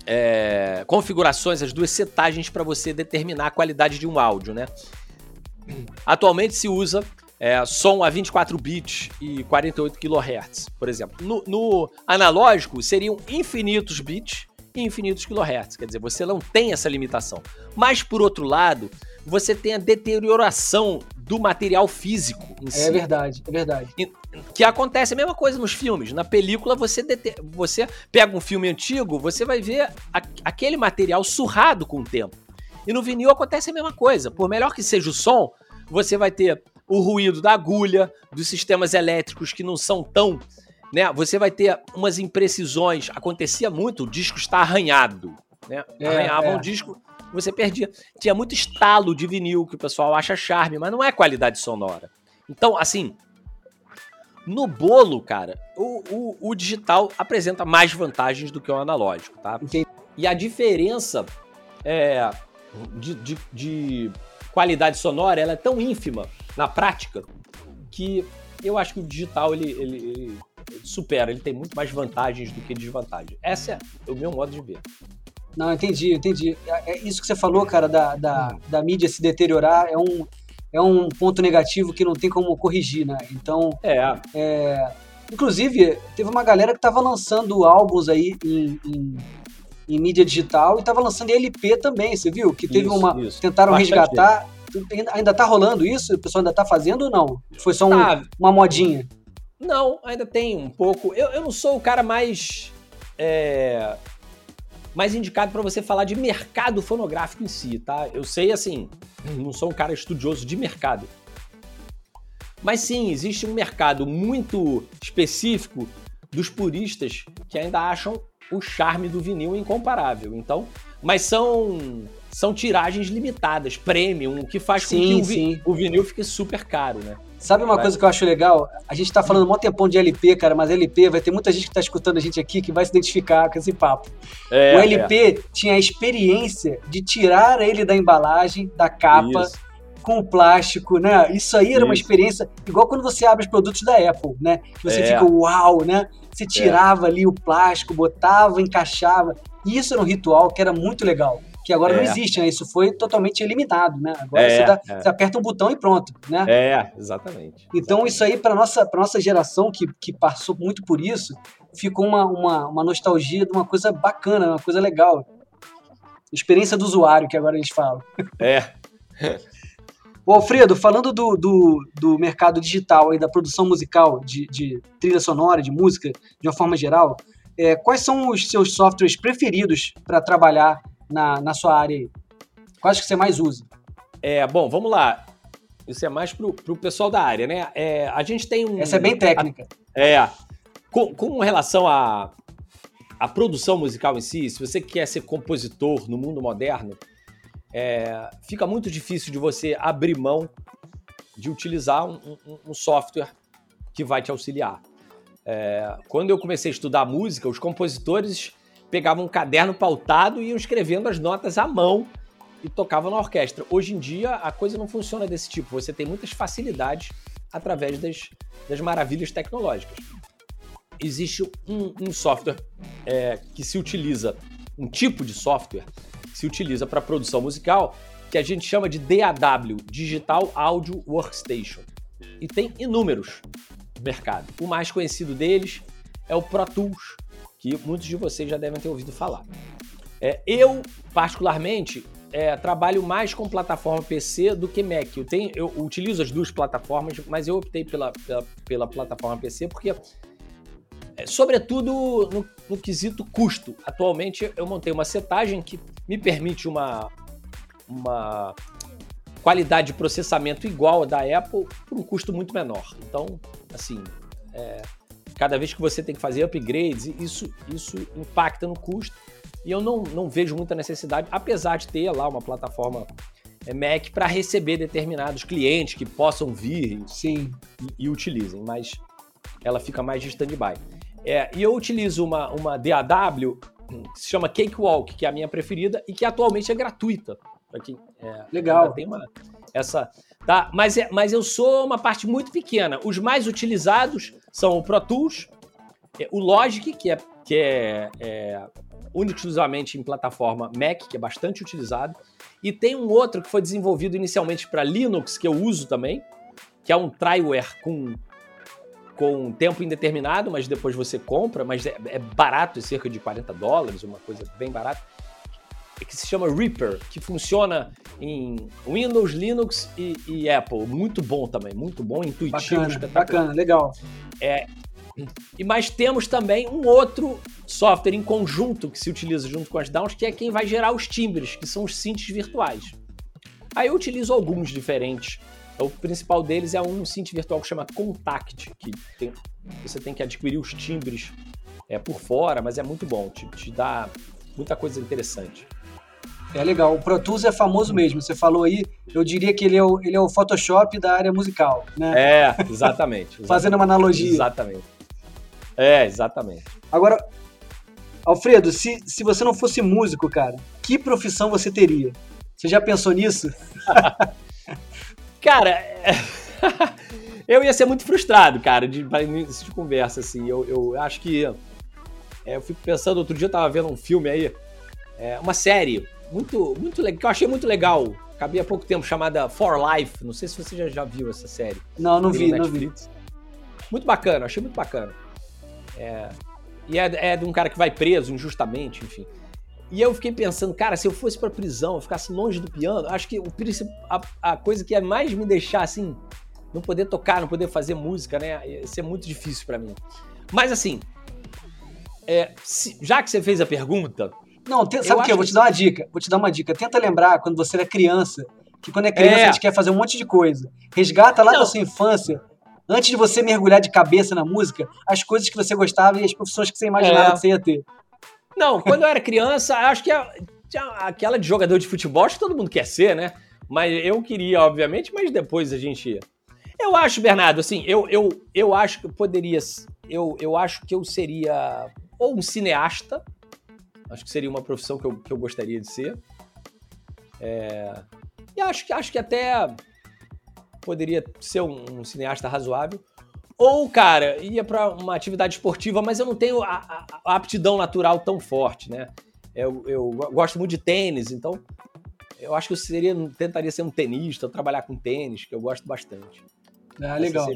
é, configurações, as duas setagens para você determinar a qualidade de um áudio, né? Atualmente se usa é, som a 24 bits e 48 kHz, por exemplo. No, no, analógico seriam infinitos bits e infinitos kHz, quer dizer, você não tem essa limitação. Mas por outro lado, você tem a deterioração do material físico em si. É verdade, é verdade. E, que acontece a mesma coisa nos filmes. Na película, você, você pega um filme antigo, você vai ver a, aquele material surrado com o tempo. E no vinil acontece a mesma coisa. Por melhor que seja o som, você vai ter o ruído da agulha, dos sistemas elétricos que não são tão. Né? Você vai ter umas imprecisões. Acontecia muito, o disco está arranhado. Né? É, Arranhava é. um disco, você perdia. Tinha muito estalo de vinil que o pessoal acha charme, mas não é qualidade sonora. Então, assim, no bolo, cara, o, o, o, digital apresenta mais vantagens do que o analógico, tá? Entendi. E a diferença é, de, de, de, qualidade sonora ela é tão ínfima na prática que eu acho que o digital ele, ele, ele supera, ele tem muito mais vantagens do que desvantagens. Esse é o meu modo de ver. Não, entendi, entendi. É, é isso que você falou, cara, da, da, da mídia se deteriorar é um, é um ponto negativo que não tem como corrigir, né? Então, é. é inclusive, teve uma galera que estava lançando álbuns aí em, em, em, mídia digital e estava lançando LP também, você viu? Que teve isso, uma. Isso. Tentaram Bastante resgatar. Ainda tá rolando isso? O pessoal ainda tá fazendo ou não? Foi só um, tá. uma modinha? Não, ainda tem um pouco. Eu, eu não sou o cara mais. É, mais indicado para você falar de mercado fonográfico em si, tá? Eu sei, assim, não sou um cara estudioso de mercado. Mas sim, existe um mercado muito específico dos puristas que ainda acham o charme do vinil incomparável. Então, mas são são tiragens limitadas, premium, o que faz sim, com que o, vi, o vinil fique super caro, né? Sabe uma vai. coisa que eu acho legal? A gente tá falando um tempão de LP, cara, mas LP vai ter muita gente que tá escutando a gente aqui que vai se identificar com esse papo. É, o LP é. tinha a experiência de tirar ele da embalagem, da capa, Isso. com o plástico, né? Isso aí era Isso. uma experiência igual quando você abre os produtos da Apple, né? Você é. fica uau, né? Você tirava ali o plástico, botava, encaixava. Isso era um ritual que era muito legal que agora é. não existe, né? Isso foi totalmente eliminado, né? Agora é, você, dá, é. você, aperta um botão e pronto, né? É, exatamente. Então exatamente. isso aí para nossa para nossa geração que, que passou muito por isso, ficou uma, uma, uma nostalgia de uma coisa bacana, uma coisa legal. Experiência do usuário que agora a gente fala. É. Ô, Alfredo, falando do, do, do mercado digital e da produção musical, de, de trilha sonora, de música, de uma forma geral, é, quais são os seus softwares preferidos para trabalhar na, na sua área aí? Quais que você mais usa? É, bom, vamos lá. Isso é mais pro, pro pessoal da área, né? É, a gente tem um. Essa é bem técnica. A, é. Com, com relação à a, a, produção musical em si, se você quer ser compositor no mundo moderno, é, fica muito difícil de você abrir mão de utilizar um, um, um software que vai te auxiliar. É, quando eu comecei a estudar música, os compositores pegavam um caderno pautado e iam escrevendo as notas à mão e tocavam na orquestra. Hoje em dia, a coisa não funciona desse tipo. Você tem muitas facilidades através das, das maravilhas tecnológicas. Existe um, um software é, que se utiliza, um tipo de software que se utiliza para produção musical, que a gente chama de DAW, Digital Audio Workstation. E tem inúmeros no mercado. O mais conhecido deles é o Pro Tools, que muitos de vocês já devem ter ouvido falar. É, eu, particularmente, é, trabalho mais com plataforma PC do que Mac. Eu, tenho, eu utilizo as duas plataformas, mas eu optei pela, pela, pela plataforma PC porque, é, sobretudo no, no, quesito custo. Atualmente, eu montei uma setagem que me permite uma, uma qualidade de processamento igual à da Apple por um custo muito menor. Então, assim, é, cada vez que você tem que fazer upgrades, isso, isso impacta no custo. E eu não, não vejo muita necessidade, apesar de ter lá uma plataforma é, Mac para receber determinados clientes que possam vir Sim. E, e utilizem, mas ela fica mais de stand-by. É, e eu utilizo uma, uma DAW que se chama Cakewalk, que é a minha preferida e que atualmente é gratuita. Quem, é, Legal. Tem uma, essa, tá? Mas, é, mas eu sou uma parte muito pequena. Os mais utilizados são o Pro Tools, é, o Logic, que é, que é, é exclusivamente em plataforma Mac, que é bastante utilizado, e tem um outro que foi desenvolvido inicialmente para Linux, que eu uso também, que é um Tryware com, com tempo indeterminado, mas depois você compra, mas é, é barato, é cerca de 40 dólares, uma coisa bem barata, que se chama Reaper, que funciona em Windows, Linux e, e Apple. Muito bom também, muito bom, intuitivo, bacana, Bacana, legal. É, e mais temos também um outro software em conjunto que se utiliza junto com as Downs, que é quem vai gerar os timbres, que são os synths virtuais. Aí eu utilizo alguns diferentes O principal deles é um synth virtual que chama Contact, que tem, você tem que adquirir os timbres é, por fora, mas é muito bom, te, te dá muita coisa interessante. É legal. O Pro Tools é famoso mesmo. Você falou aí, eu diria que ele é o, ele é o Photoshop da área musical, né? É, exatamente. exatamente. Fazendo uma analogia. Exatamente. É, exatamente. Agora, Alfredo, se, se você não fosse músico, cara, que profissão você teria? Você já pensou nisso? cara, eu ia ser muito frustrado, cara, de, de, de conversa, assim. Eu, eu acho que. É, eu fico pensando, outro dia eu tava vendo um filme aí, é, uma série muito, muito legal, que eu achei muito legal. Acabei há pouco tempo, chamada For Life. Não sei se você já, já viu essa série. Não, não vi, não vi. Muito bacana, achei muito bacana. É, e é, é de um cara que vai preso injustamente, enfim. E eu fiquei pensando, cara, se eu fosse pra prisão, eu ficasse longe do piano, acho que o, a, a coisa que ia mais me deixar assim, não poder tocar, não poder fazer música, né? Ia ser muito difícil para mim. Mas assim, é, se, já que você fez a pergunta, não, te, sabe o que? Eu vou te dar uma dica. Vou te dar uma dica. Tenta lembrar quando você era criança, que quando é criança é. a gente quer fazer um monte de coisa. Resgata lá da sua infância, antes de você mergulhar de cabeça na música, as coisas que você gostava e as profissões que você imaginava é. que você ia ter. Não, quando eu era criança, acho que aquela de jogador de futebol, acho que todo mundo quer ser, né? Mas eu queria, obviamente, mas depois a gente. Eu acho, Bernardo, assim, eu, eu, eu acho que eu poderia. Eu, eu acho que eu seria ou um cineasta, Acho que seria uma profissão que eu, que eu gostaria de ser. É... E acho que, acho que até poderia ser um, um cineasta razoável. Ou, cara, ia para uma atividade esportiva, mas eu não tenho a, a, aptidão natural tão forte, né? Eu, eu, gosto muito de tênis, então eu acho que eu seria, tentaria ser um tenista, trabalhar com tênis, que eu gosto bastante. Ah, legal.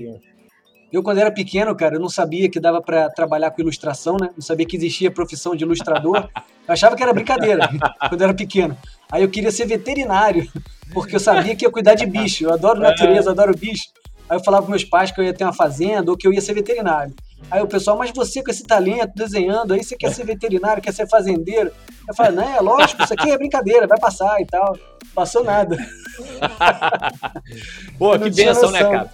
Eu, quando era pequeno, cara, eu não sabia que dava para trabalhar com ilustração, né? Não sabia que existia a profissão de ilustrador. Eu achava que era brincadeira quando eu era pequeno. Aí eu queria ser veterinário, porque eu sabia que ia cuidar de bicho. Eu adoro natureza, adoro bicho. Aí eu falava para meus pais que eu ia ter uma fazenda ou que eu ia ser veterinário. Aí o pessoal, mas você com esse talento, desenhando, aí você quer ser veterinário, quer ser fazendeiro? Eu falei, não, é lógico, isso aqui é brincadeira, vai passar e tal. Passou nada. Pô, que benção, né, cara?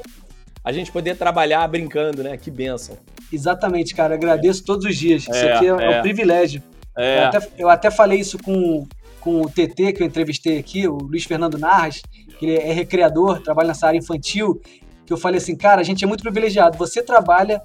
A gente poder trabalhar brincando, né? Que benção. Exatamente, cara. Agradeço todos os dias. Isso é, aqui é, é. um privilégio. É. Eu, até, eu até falei isso com, com o TT, que eu entrevistei aqui, o Luiz Fernando Narras, que ele é recreador, trabalha nessa área infantil, que eu falei assim, cara, a gente é muito privilegiado. Você trabalha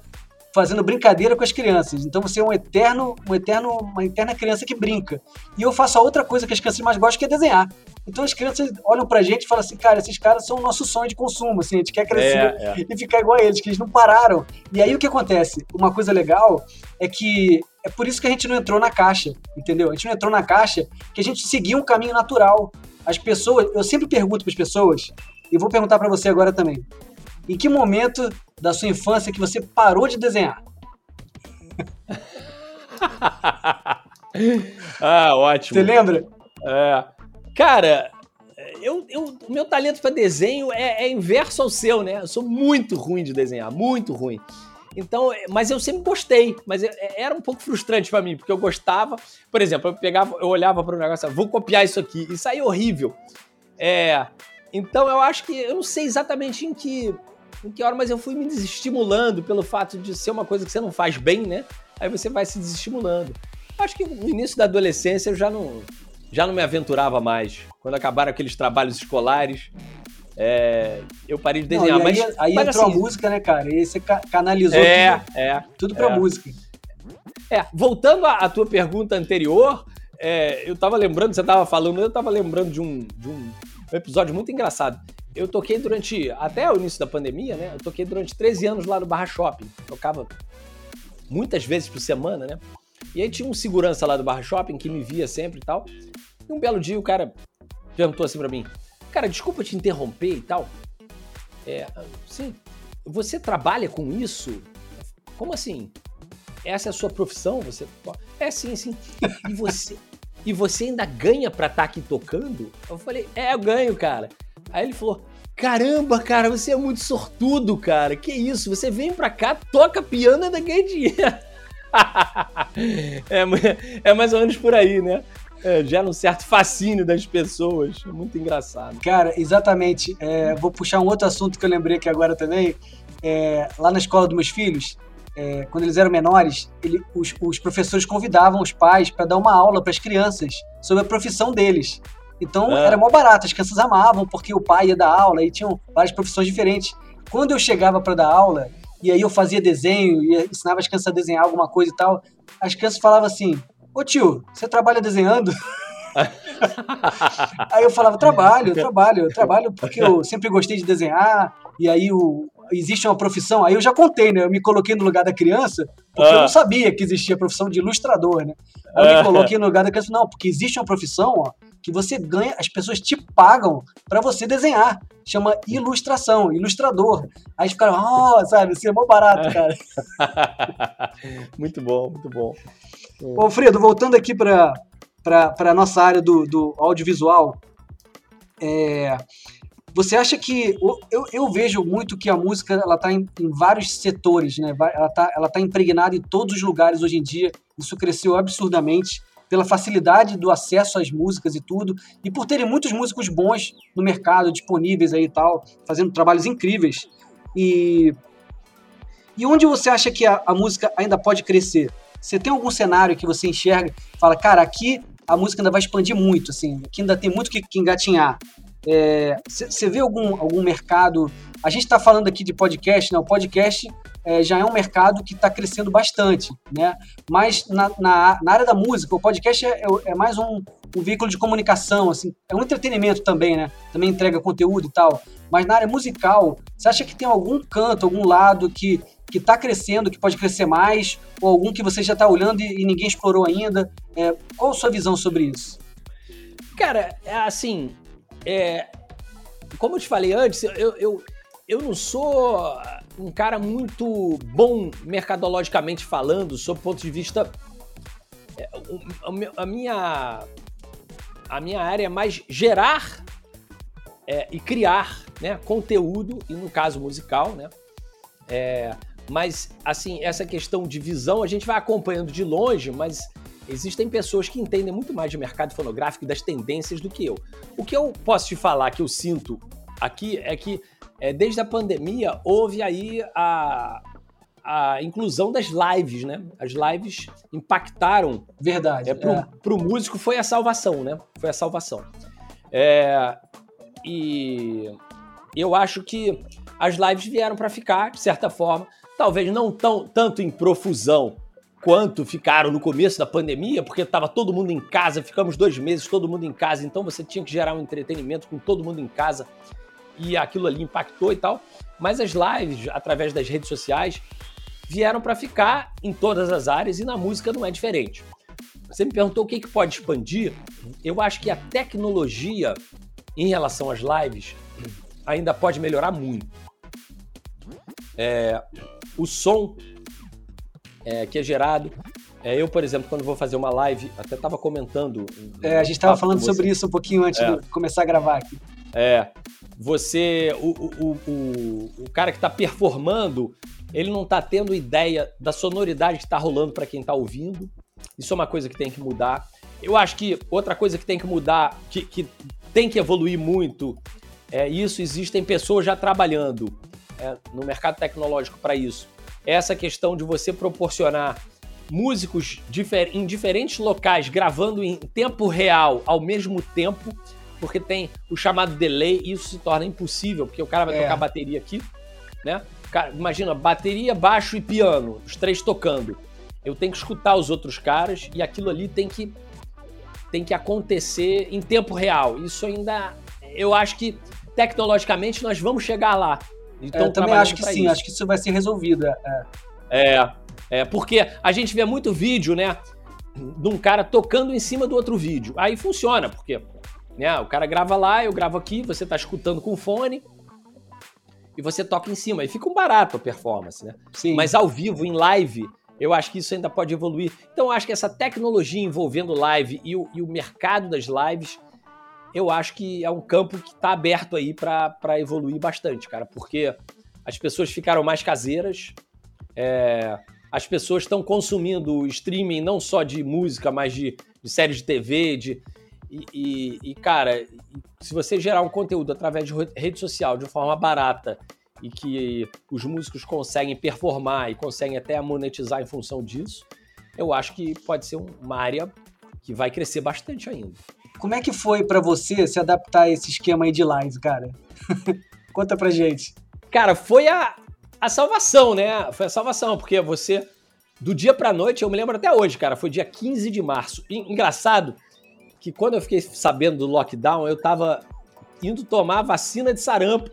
fazendo brincadeira com as crianças. Então você é um eterno, um eterno, uma eterna criança que brinca. E eu faço a outra coisa que as crianças mais gostam, que é desenhar. Então as crianças olham pra gente e falam assim, cara, esses caras são o nosso sonho de consumo, assim, a gente quer crescer é, é. e ficar igual a eles, que eles não pararam. E aí o que acontece? Uma coisa legal é que é por isso que a gente não entrou na caixa, entendeu? A gente não entrou na caixa que a gente seguia um caminho natural. As pessoas, eu sempre pergunto para as pessoas, e vou perguntar para você agora também. Em que momento da sua infância que você parou de desenhar? ah, ótimo. Você lembra? É. Cara, eu, eu, o meu talento para desenho é, é, inverso ao seu, né? Eu sou muito ruim de desenhar, muito ruim. Então, mas eu sempre gostei, mas é, é, era um pouco frustrante para mim, porque eu gostava, por exemplo, eu pegava, eu olhava para o negócio, vou copiar isso aqui, e saía horrível. É, então eu acho que eu não sei exatamente em que em que hora, mas eu fui me desestimulando pelo fato de ser uma coisa que você não faz bem, né? Aí você vai se desestimulando. Acho que no início da adolescência eu já não, já não me aventurava mais. Quando acabaram aqueles trabalhos escolares, é, eu parei de desenhar. Não, aí, mas, aí mas, entrou assim, a música, né, cara? E aí você canalizou é, tudo, é, tudo pra é. música. É, voltando à, à tua pergunta anterior, é, eu tava lembrando, você tava falando, eu tava lembrando de um, de um episódio muito engraçado eu toquei durante, até o início da pandemia, né? Eu toquei durante 13 anos lá no Barra Shopping. Tocava muitas vezes por semana, né? E aí tinha um segurança lá do Barra Shopping que me via sempre e tal. E um belo dia o cara perguntou assim para mim: Cara, desculpa te interromper e tal. É, sim, você trabalha com isso? Como assim? Essa é a sua profissão? Você É sim, sim. E você e você ainda ganha pra estar tá aqui tocando? Eu falei: É, eu ganho, cara. Aí ele falou: Caramba, cara, você é muito sortudo, cara. Que isso? Você vem pra cá, toca piano e ainda ganha dinheiro. é, é mais ou menos por aí, né? é, gera um certo fascínio das pessoas. É muito engraçado. Cara, exatamente. É, vou puxar um outro assunto que eu lembrei aqui agora também. É, lá na escola dos meus filhos, é, quando eles eram menores, ele, os, os, professores convidavam os pais para dar uma aula para as crianças sobre a profissão deles. Então é. era mó barato, as crianças amavam porque o pai ia dar aula e tinham várias profissões diferentes. Quando eu chegava para dar aula, e aí eu fazia desenho, e ensinava as crianças a desenhar alguma coisa e tal, as crianças falavam assim: Ô tio, você trabalha desenhando? aí eu falava: trabalho, trabalho, trabalho porque eu sempre gostei de desenhar, e aí o, existe uma profissão, aí eu já contei, né? Eu me coloquei no lugar da criança, porque ah. eu não sabia que existia a profissão de ilustrador, né? Aí eu me ah. coloquei no lugar da criança, não, porque existe uma profissão, ó, que você ganha, as pessoas te pagam para você desenhar. Chama ilustração, ilustrador. Aí ficaram, oh, sabe, assim é mó barato, cara. muito bom, muito bom. Ô, Fredo, voltando aqui para a nossa área do, do audiovisual, é, você acha que. Eu, eu vejo muito que a música ela está em, em, vários setores, né? Ela está ela tá impregnada em todos os lugares hoje em dia. Isso cresceu absurdamente pela facilidade do acesso às músicas e tudo, e por terem muitos músicos bons no mercado, disponíveis aí e tal, fazendo trabalhos incríveis. E, e onde você acha que a, a música ainda pode crescer? Você tem algum cenário que você enxerga fala, cara, aqui a música ainda vai expandir muito, assim, aqui ainda tem muito que, que engatinhar. Você é, vê algum, algum mercado? A gente está falando aqui de podcast, né? O podcast é, já é um mercado que está crescendo bastante, né? Mas na, na, na, área da música, o podcast é, é, é mais um, um, veículo de comunicação, assim, é um entretenimento também, né? Também entrega conteúdo e tal. Mas na área musical, você acha que tem algum canto, algum lado que que está crescendo, que pode crescer mais, ou algum que você já está olhando e, e, ninguém explorou ainda? É, qual a sua visão sobre isso? Cara, é assim, é, como eu te falei antes, eu, eu, eu não sou um cara muito bom mercadologicamente falando, sob o ponto de vista. É, a minha, a minha área é mais gerar é, e criar né, conteúdo, e no caso musical, né? É, mas, assim, essa questão de visão a gente vai acompanhando de longe, mas Existem pessoas que entendem muito mais de mercado fonográfico e das tendências do que eu. O que eu posso te falar que eu sinto aqui é que é, desde a pandemia houve aí a, a inclusão das lives, né? As lives impactaram. Verdade. É, pro, é. pro músico foi a salvação, né? Foi a salvação. É, e eu acho que as lives vieram para ficar, de certa forma. Talvez não tão, tanto em profusão quanto ficaram no começo da pandemia, porque estava todo mundo em casa, ficamos dois meses todo mundo em casa, então você tinha que gerar um entretenimento com todo mundo em casa e aquilo ali impactou e tal. Mas as lives, através das redes sociais, vieram para ficar em todas as áreas e na música não é diferente. Você me perguntou o que, que pode expandir. Eu acho que a tecnologia em relação às lives ainda pode melhorar muito. É, o som é, que é gerado. É, eu, por exemplo, quando vou fazer uma live, até estava comentando. É, a gente estava falando sobre isso um pouquinho antes é. de começar a gravar aqui. É. Você, o, o, o, o cara que está performando, ele não está tendo ideia da sonoridade que está rolando para quem está ouvindo. Isso é uma coisa que tem que mudar. Eu acho que outra coisa que tem que mudar, que, que tem que evoluir muito, é isso. Existem pessoas já trabalhando é, no mercado tecnológico para isso essa questão de você proporcionar músicos em diferentes locais gravando em tempo real ao mesmo tempo, porque tem o chamado delay e isso se torna impossível, porque o cara vai é. tocar bateria aqui, né? Cara, imagina, bateria, baixo e piano, os três tocando. Eu tenho que escutar os outros caras e aquilo ali tem que tem que acontecer em tempo real. Isso ainda eu acho que tecnologicamente nós vamos chegar lá, então, eu também acho que sim, isso. acho que isso vai ser resolvido. É. é, é, porque a gente vê muito vídeo, né? De um cara tocando em cima do outro vídeo. Aí funciona, porque né, o cara grava lá, eu gravo aqui, você tá escutando com fone e você toca em cima. E fica um barato a performance, né? Sim. Mas ao vivo, em live, eu acho que isso ainda pode evoluir. Então, eu acho que essa tecnologia envolvendo live e o, e o mercado das lives eu acho que é um campo que está aberto aí para evoluir bastante, cara, porque as pessoas ficaram mais caseiras, é, as pessoas estão consumindo streaming não só de música, mas de, de séries de TV, de, e, e, e, cara, se você gerar um conteúdo através de rede social de forma barata e que os músicos conseguem performar e conseguem até monetizar em função disso, eu acho que pode ser uma área que vai crescer bastante ainda. Como é que foi para você se adaptar a esse esquema aí de live, cara? Conta pra gente. Cara, foi a, a salvação, né? Foi a salvação, porque você, do dia pra noite, eu me lembro até hoje, cara, foi dia 15 de março. E, engraçado que quando eu fiquei sabendo do lockdown, eu tava indo tomar vacina de sarampo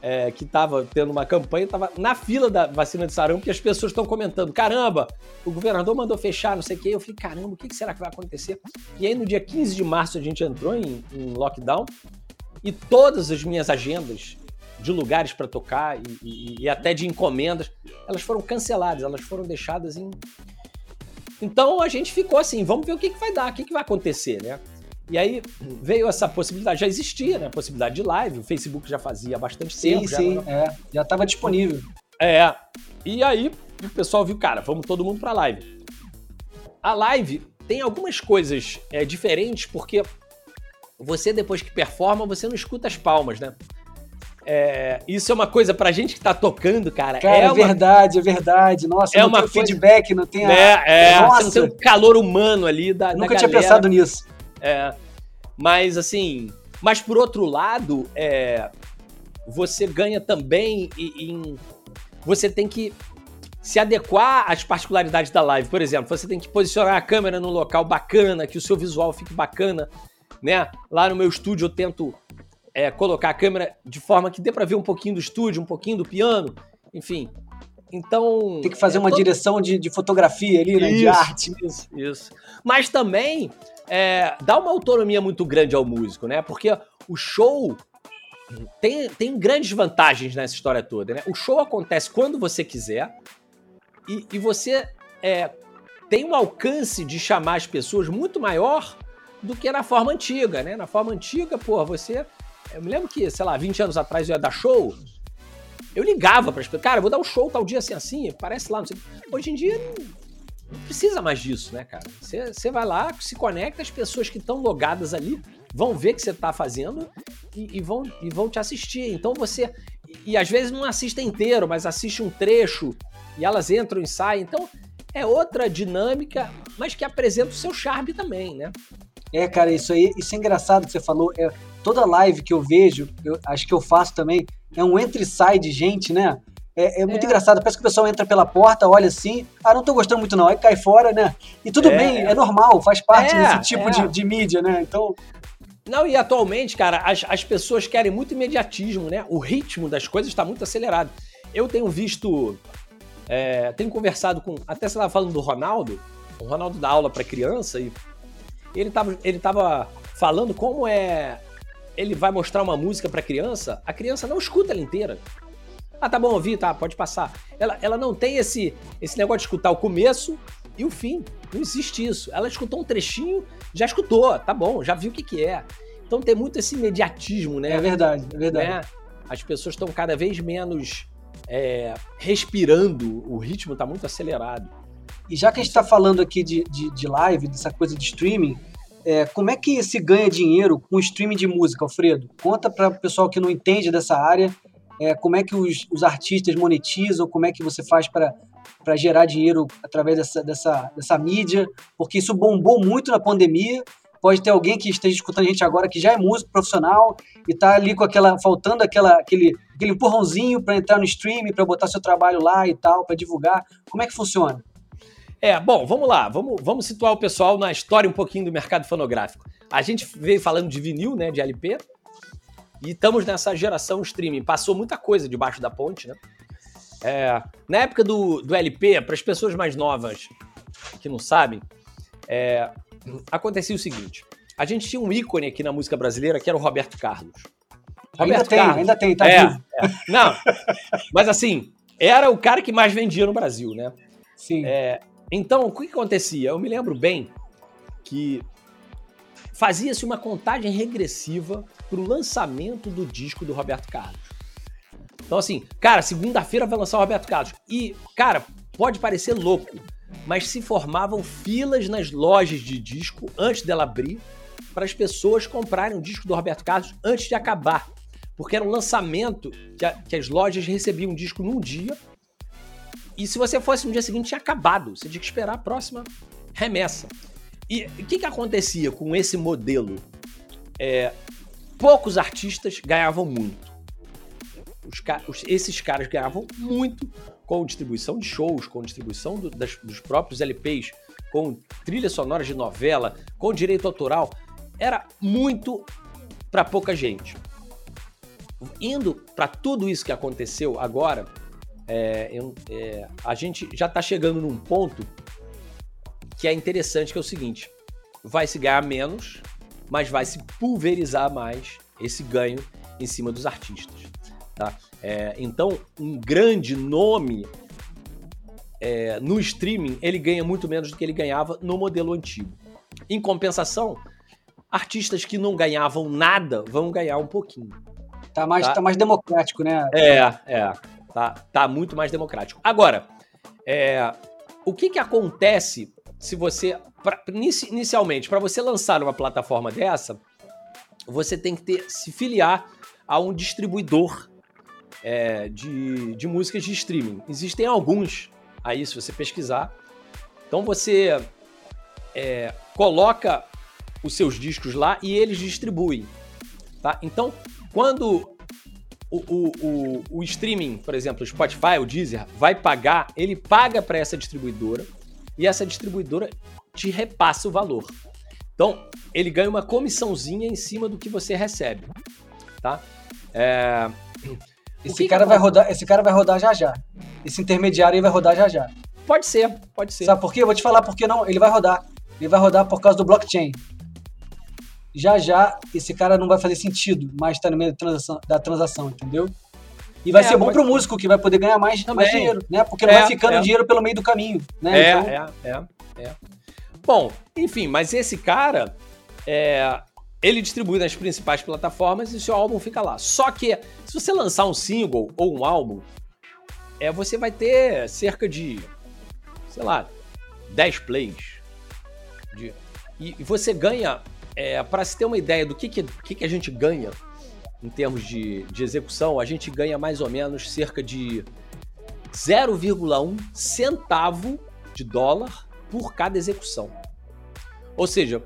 é, que estava tendo uma campanha, estava na fila da vacina de sarampo e as pessoas estão comentando: caramba, o governador mandou fechar, não sei o quê. Eu falei: caramba, o que será que vai acontecer? E aí, no dia 15 de março, a gente entrou em, em lockdown e todas as minhas agendas de lugares para tocar e, e, e, até de encomendas, elas foram canceladas, elas foram deixadas em. Então a gente ficou assim: vamos ver o que, que vai dar, o que, que vai acontecer, né? E aí veio essa possibilidade, já existia, né? A possibilidade de live, o Facebook já fazia bastante sim, tempo. Sim, sim, é, já estava disponível. É. E aí o pessoal viu, cara, vamos todo mundo para live. A live tem algumas coisas é, diferentes, porque você, depois que performa, você não escuta as palmas, né? É, isso é uma coisa pra gente que tá tocando, cara. Cara, é, é verdade, é verdade. Nossa, é não uma tem coisa... feedback, não tem a... É, Nossa. você tem o calor humano ali da Nunca da tinha pensado nisso. É, mas assim, mas por outro lado, é, você ganha também em, você tem que se adequar às particularidades da live. Por exemplo, você tem que posicionar a câmera num local bacana, que o seu visual fique bacana, né? Lá no meu estúdio eu tento é, colocar a câmera de forma que dê para ver um pouquinho do estúdio, um pouquinho do piano, enfim. Então. Tem que fazer é uma todo... direção de, de, fotografia ali, né? Isso, de arte. Isso, isso. Mas também é, dá uma autonomia muito grande ao músico, né? Porque o show tem, tem grandes vantagens nessa história toda, né? O show acontece quando você quiser e, e você é, tem um alcance de chamar as pessoas muito maior do que na forma antiga, né? Na forma antiga, pô, você. Eu me lembro que, sei lá, 20 anos atrás eu ia dar show. Eu ligava para as pessoas, cara, vou dar um show tal dia assim, assim, parece lá. Hoje em dia não precisa mais disso, né, cara? Você vai lá, se conecta, as pessoas que estão logadas ali vão ver que você está fazendo e, e, vão, e vão te assistir. Então você. E, e às vezes não assiste inteiro, mas assiste um trecho e elas entram e saem. Então é outra dinâmica, mas que apresenta o seu charme também, né? É, cara, isso aí, isso é engraçado que você falou. É, toda live que eu vejo, eu acho que eu faço também, é um entre sai de gente, né? É, é muito é. engraçado, parece que o pessoal entra pela porta, olha assim, ah, não tô gostando muito não, aí cai fora, né? E tudo é. bem, é normal, faz parte é, desse tipo de, é. de mídia, né? Então... Não, e atualmente, cara, as, as pessoas querem muito imediatismo, né? O ritmo das coisas está muito acelerado. Eu tenho visto, é, tenho conversado com, até você estava falando do Ronaldo, o Ronaldo dá aula para criança e ele estava ele tava falando como é ele vai mostrar uma música para criança, a criança não escuta ela inteira. Ah, tá bom, ouvi, tá, pode passar. Ela, ela não tem esse, esse negócio de escutar o começo e o fim. Não existe isso. Ela escutou um trechinho, já escutou, tá bom, já viu o que, que é. Então tem muito esse imediatismo, né? É verdade, é verdade. Né? As pessoas estão cada vez menos é, respirando, o ritmo está muito acelerado. E já que a gente está falando aqui de, de, de, live, dessa coisa de streaming, é, como é que se ganha dinheiro com streaming de música, Alfredo? Conta para o pessoal que não entende dessa área é, como é que os, os, artistas monetizam, como é que você faz para gerar dinheiro através dessa, dessa, dessa mídia, porque isso bombou muito na pandemia. Pode ter alguém que esteja escutando a gente agora que já é músico profissional e está ali com aquela faltando aquela, aquele, aquele empurrãozinho para entrar no streaming, para botar seu trabalho lá e tal, para divulgar. Como é que funciona? É, bom, vamos lá, vamos, vamos situar o pessoal na história um pouquinho do mercado fonográfico. A gente veio falando de vinil, né, de LP, e estamos nessa geração streaming. Passou muita coisa debaixo da ponte, né? É, na época do, do LP, para as pessoas mais novas que não sabem, é, acontecia o seguinte: a gente tinha um ícone aqui na música brasileira que era o Roberto Carlos. Roberto ainda tem, Carlos, ainda tem, tá é, vivo. É, não, mas assim, era o cara que mais vendia no Brasil, né? Sim. É, então, o que acontecia? Eu me lembro bem que fazia-se uma contagem regressiva para o lançamento do disco do Roberto Carlos. Então, assim, cara, segunda-feira vai lançar o Roberto Carlos. E, cara, pode parecer louco, mas se formavam filas nas lojas de disco antes dela abrir para as pessoas comprarem o disco do Roberto Carlos antes de acabar. Porque era um lançamento que, a, que as lojas recebiam um disco num dia e se você fosse no dia seguinte tinha acabado. Você tinha que esperar a próxima remessa. E o que, que acontecia com esse modelo? É, poucos artistas ganhavam muito. Os, os, esses caras ganhavam muito com distribuição de shows, com distribuição do, das, dos próprios LPs, com trilha sonora de novela, com direito autoral. Era muito para pouca gente. Indo para tudo isso que aconteceu agora, é, é, a gente já está chegando num ponto que é interessante, que é o seguinte: vai se ganhar menos, mas vai se pulverizar mais esse ganho em cima dos artistas. Tá? É, então, um grande nome é, no streaming ele ganha muito menos do que ele ganhava no modelo antigo. Em compensação, artistas que não ganhavam nada vão ganhar um pouquinho. Tá mais, tá? Tá mais democrático, né? É, é. Tá, tá muito mais democrático. Agora, é, o que, que acontece se você. Pra, inicialmente, para você lançar uma plataforma dessa, você tem que ter, se filiar a um distribuidor é, de, de músicas de streaming. Existem alguns aí, se você pesquisar. Então você é, coloca os seus discos lá e eles distribuem. Tá? Então, quando o, o, o, o streaming, por exemplo, o Spotify, o Deezer, vai pagar, ele paga para essa distribuidora e essa distribuidora te repassa o valor. Então, ele ganha uma comissãozinha em cima do que você recebe, tá? É... Esse que cara que vai rodar, esse cara vai rodar já já. Esse intermediário aí vai rodar já já. Pode ser, pode ser. Sabe por quê? Eu vou te falar porque não, ele vai rodar. Ele vai rodar por causa do blockchain. Já já esse cara não vai fazer sentido mais estar no meio da transação, da transação entendeu? E vai é, ser bom para o músico, que vai poder ganhar mais, mais dinheiro, né? Porque não é, vai ficando é. dinheiro pelo meio do caminho, né? É, então... é, é, é. Bom, enfim, mas esse cara, é, ele distribui nas principais plataformas e seu álbum fica lá. Só que, se você lançar um single ou um álbum, é, você vai ter cerca de, sei lá, 10 plays. De, e, e você ganha, é, para se ter uma ideia do que, que, que a gente ganha em termos de, de execução, a gente ganha mais ou menos cerca de 0,1 centavo de dólar por cada execução. Ou seja,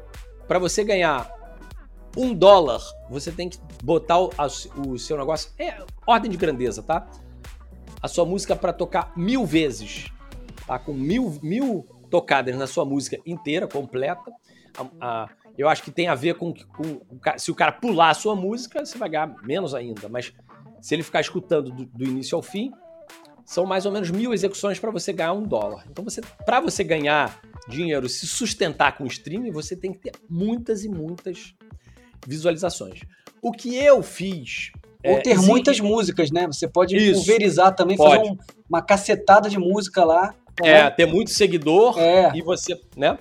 para você ganhar um dólar, você tem que botar o, o seu negócio. É ordem de grandeza, tá? A sua música para tocar mil vezes, tá? Com mil, mil tocadas na sua música inteira, completa. A, a, eu acho que tem a ver com, com, se o cara pular a sua música, você vai ganhar menos ainda. Mas se ele ficar escutando do, do início ao fim, são mais ou menos mil execuções para você ganhar um dólar. Então, você, para você ganhar dinheiro, se sustentar com o streaming, você tem que ter muitas e muitas visualizações. O que eu fiz. Ou é, ter muitas músicas, né? Você pode Isso, pulverizar também, pode. fazer um, uma cacetada de música lá. É, ter muito seguidor é. e você, né?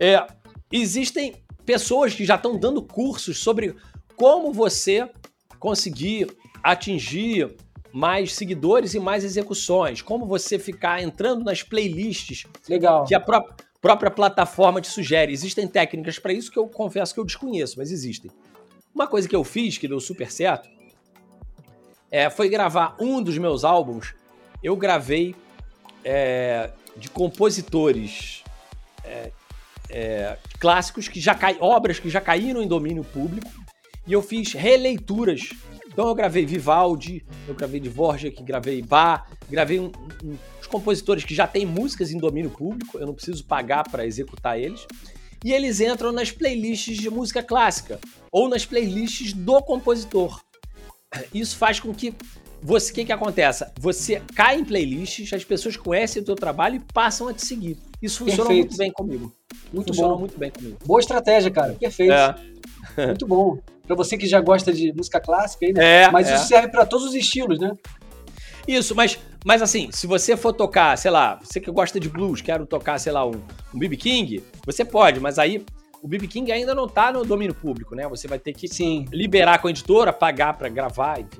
É, existem pessoas que já estão dando cursos sobre como você conseguir atingir mais seguidores e mais execuções, como você ficar entrando nas playlists Legal. que a pró própria plataforma te sugere. Existem técnicas para isso que eu confesso que eu desconheço, mas existem. Uma coisa que eu fiz que deu super certo é, foi gravar um dos meus álbuns. Eu gravei é, de compositores é, é, clássicos que já cai, obras que já caíram em domínio público e eu fiz releituras. Então eu gravei Vivaldi, eu gravei Dvorak, gravei Bach, gravei um, um, os compositores que já têm músicas em domínio público, eu não preciso pagar para executar eles. E eles entram nas playlists de música clássica ou nas playlists do compositor. Isso faz com que você, o que que acontece? Você cai em playlists, as pessoas conhecem o teu trabalho e passam a te seguir. Isso funciona Perfeito. muito bem comigo. Muito funciona bom. muito bem comigo. Boa estratégia, cara. Perfeito. É. muito bom. Para você que já gosta de música clássica, né? é, mas é. isso serve para todos os estilos, né? Isso, mas, mas assim, se você for tocar, sei lá, você que gosta de blues, quero tocar, sei lá, um, um BB King, você pode, mas aí o BB King ainda não tá no domínio público, né? Você vai ter que Sim. liberar com a editora, pagar para gravar, enfim.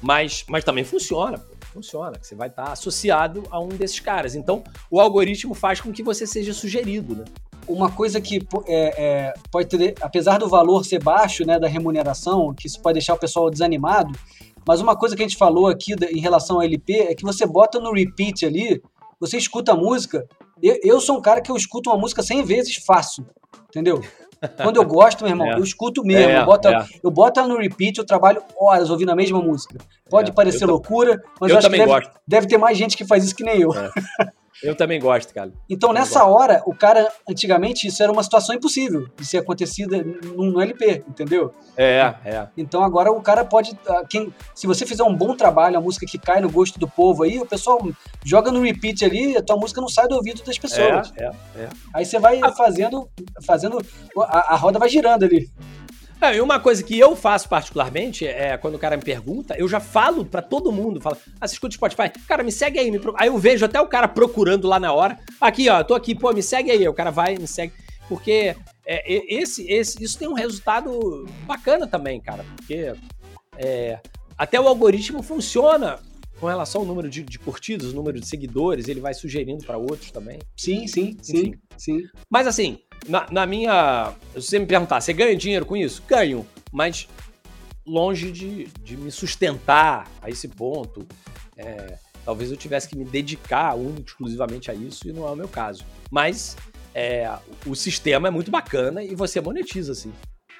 Mas, mas também funciona. funciona. Você vai estar associado a um desses caras. Então, o algoritmo faz com que você seja sugerido, né? Uma coisa que é, é, pode ter, apesar do valor ser baixo, né, da remuneração, que isso pode deixar o pessoal desanimado, mas uma coisa que a gente falou aqui em relação ao LP é que você bota no repeat ali, você escuta a música. Eu, eu sou um cara que eu escuto uma música 100 vezes fácil, entendeu? Quando eu gosto, meu irmão, é. eu escuto mesmo. É, eu, boto, é. eu boto no repeat, eu trabalho horas ouvindo a mesma música. Pode é, parecer loucura, mas eu, eu acho que deve, deve, ter mais gente que faz isso que nem eu. É. Eu também gosto, cara. Então, nessa hora, o cara, antigamente, isso era uma situação impossível de ser acontecida no LP, entendeu? É, é. Então, agora o cara pode. Ah, quem, se você fizer um bom trabalho, a música que cai no gosto do povo aí, o pessoal joga no repeat ali, a tua música não sai do ouvido das pessoas. É, é, é. Aí você vai fazendo. fazendo a, a roda vai girando ali. É, e uma coisa que eu faço particularmente é quando o cara me pergunta, eu já falo para todo mundo, falo, ah, você escuta Spotify? Cara, me segue aí, me pro... aí eu vejo até o cara procurando lá na hora. Aqui, ó, tô aqui, pô, me segue aí. O cara vai, me segue. Porque é, esse, esse, isso tem um resultado bacana também, cara. Porque é, até o algoritmo funciona com relação ao número de, de curtidas, o número de seguidores, ele vai sugerindo para outros também. Sim, sim, sim, sim. Mas assim, na, na, minha. Se você me perguntar, você ganha dinheiro com isso? Ganho, mas longe de, de me sustentar a esse ponto. É, talvez eu tivesse que me dedicar único, exclusivamente a isso, e não é o meu caso. Mas é, o sistema é muito bacana e você monetiza, assim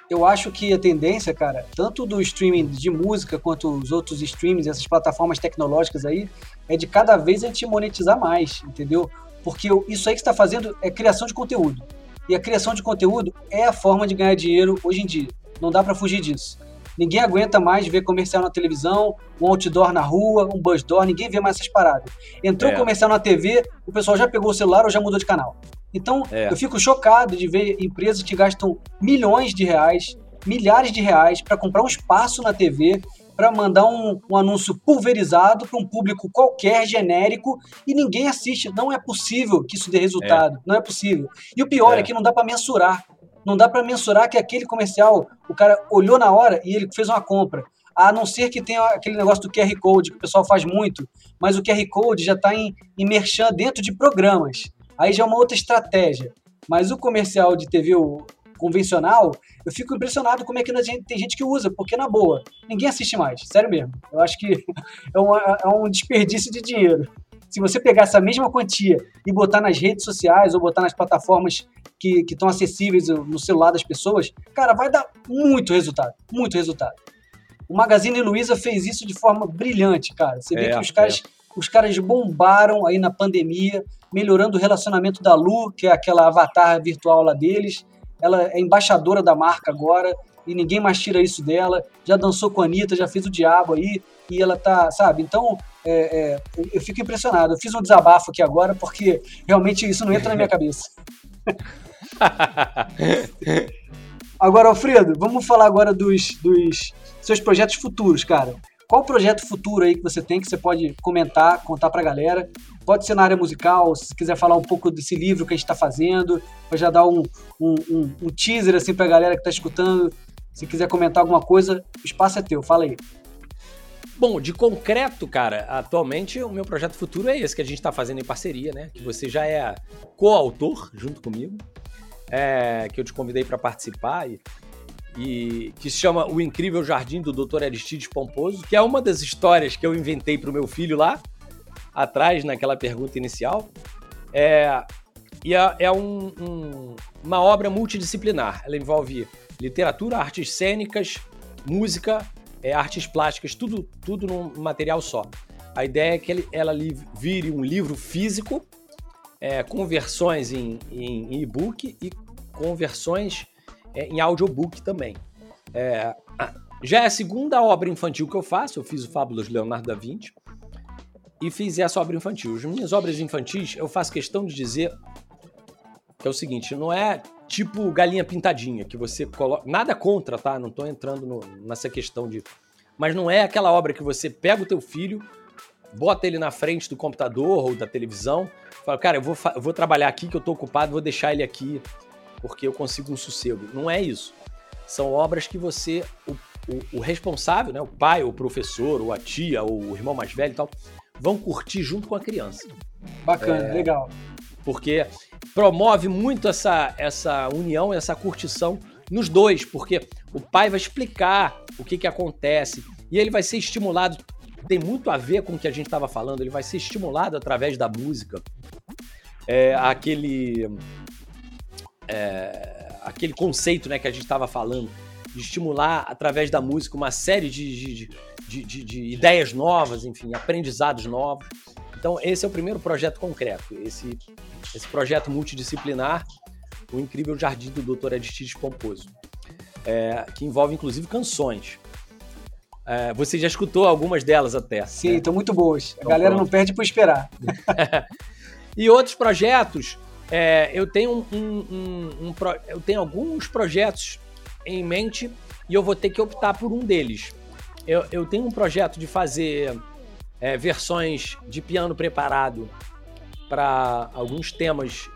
eu acho que a tendência, cara, tanto do streaming de música quanto os outros streamings, essas plataformas tecnológicas aí, é de cada vez a gente monetizar mais, entendeu? Porque isso aí que está fazendo é criação de conteúdo. E a criação de conteúdo é a forma de ganhar dinheiro hoje em dia. Não dá para fugir disso. Ninguém aguenta mais ver comercial na televisão, um outdoor na rua, um bus door, ninguém vê mais essas paradas. Entrou é. comercial na TV, o pessoal já pegou o celular ou já mudou de canal. Então, é. eu fico chocado de ver empresas que gastam milhões de reais, milhares de reais para comprar um espaço na TV, para mandar um, um, anúncio pulverizado para um público qualquer, genérico, e ninguém assiste. Não é possível que isso dê resultado. É. Não é possível. E o pior é, é que não dá para mensurar. Não dá para mensurar que aquele comercial, o cara olhou na hora e ele fez uma compra. A não ser que tenha aquele negócio do QR Code, que o pessoal faz muito, mas o QR Code já está em, em merchan dentro de programas. Aí já é uma outra estratégia. Mas o comercial de TV convencional, eu fico impressionado como é que tem gente que usa, porque na boa, ninguém assiste mais, sério mesmo. Eu acho que é, uma, é um desperdício de dinheiro. Se você pegar essa mesma quantia e botar nas redes sociais ou botar nas plataformas que estão acessíveis no celular das pessoas, cara, vai dar muito resultado, muito resultado. O Magazine Luiza fez isso de forma brilhante, cara. Você vê é, que os caras, é. os caras bombaram aí na pandemia, melhorando o relacionamento da Lu, que é aquela avatar virtual lá deles. Ela é embaixadora da marca agora e ninguém mais tira isso dela. Já dançou com a Anitta, já fez o diabo aí e ela tá, sabe? Então, é, é, eu fico impressionado. Eu fiz um desabafo aqui agora porque realmente isso não entra na minha cabeça. agora, Alfredo, vamos falar agora dos, dos seus projetos futuros, cara. Qual projeto futuro aí que você tem que você pode comentar, contar pra galera? Pode ser na área musical, se quiser falar um pouco desse livro que a gente está fazendo, para já dar um, um, um, um teaser assim pra galera que está escutando. Se quiser comentar alguma coisa, o espaço é teu, fala aí. Bom, de concreto, cara, atualmente o meu projeto futuro é esse que a gente está fazendo em parceria, né? Que você já é coautor junto comigo, é, que eu te convidei para participar e e que se chama O Incrível Jardim do Dr. Aristides Pomposo, que é uma das histórias que eu inventei para o meu filho lá, atrás, naquela pergunta inicial. É, e é, é um, um, uma obra multidisciplinar. Ela envolve literatura, artes cênicas, música, é, artes plásticas, tudo, tudo num material só. A ideia é que ele, ela vire um livro físico, é, com versões em, em e-book e com versões é, em audiobook também. É, já é a segunda obra infantil que eu faço, eu fiz o Fábulas Leonardo da Vinci e fiz essa obra infantil. As minhas obras infantis, eu faço questão de dizer que é o seguinte, não é tipo galinha pintadinha, que você coloca... Nada contra, tá? Não tô entrando no, nessa questão de... Mas não é aquela obra que você pega o teu filho, bota ele na frente do computador ou da televisão, fala, cara, eu vou, eu vou trabalhar aqui que eu tô ocupado, vou deixar ele aqui porque eu consigo um sossego. Não é isso. São obras que você. O, o, o, responsável, né, o pai, o professor, ou a tia, ou o irmão mais velho e tal, vão curtir junto com a criança. Bacana, é, legal. Porque promove muito essa, essa união, essa curtição nos dois, porque o pai vai explicar o que, que acontece e ele vai ser estimulado. Tem muito a ver com o que a gente estava falando, ele vai ser estimulado através da música. É, aquele, é, aquele conceito né, que a gente estava falando, de estimular através da música uma série de, de, de, de, de ideias novas, enfim, aprendizados novos. Então, esse é o primeiro projeto concreto, esse, esse projeto multidisciplinar, o incrível Jardim do Dr. Aristides Pomposo, é, que envolve inclusive canções. É, você já escutou algumas delas até. Sim, estão né? muito boas. A então, galera pronto. não perde por esperar. e outros projetos, é, eu, tenho um, um, um, eu tenho alguns projetos em mente e eu vou ter que optar por um deles. Eu, eu tenho um projeto de fazer é, versões de piano preparado para alguns temas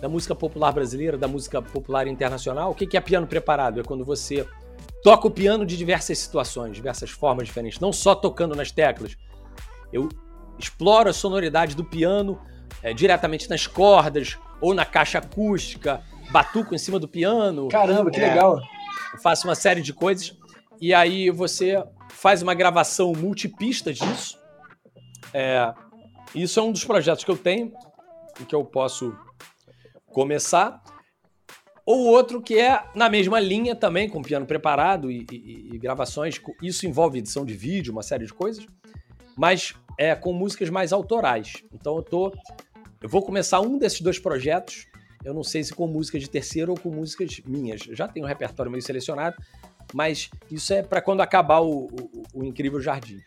da música popular brasileira, da música popular internacional. O que é piano preparado? É quando você toca o piano de diversas situações, diversas formas diferentes, não só tocando nas teclas. Eu exploro a sonoridade do piano é, diretamente nas cordas ou na caixa acústica, batuco em cima do piano. Caramba, que é, legal! Faço uma série de coisas e aí você faz uma gravação multipista disso é, isso é um dos projetos que eu tenho e que eu posso começar. Ou outro que é na mesma linha também, com piano preparado e, e, e gravações. Isso envolve edição de vídeo, uma série de coisas, mas é com músicas mais autorais. Então eu tô. Eu vou começar um desses dois projetos. Eu não sei se com música de terceiro ou com músicas minhas. já tenho um repertório meio selecionado, mas isso é para quando acabar o, o, o Incrível Jardim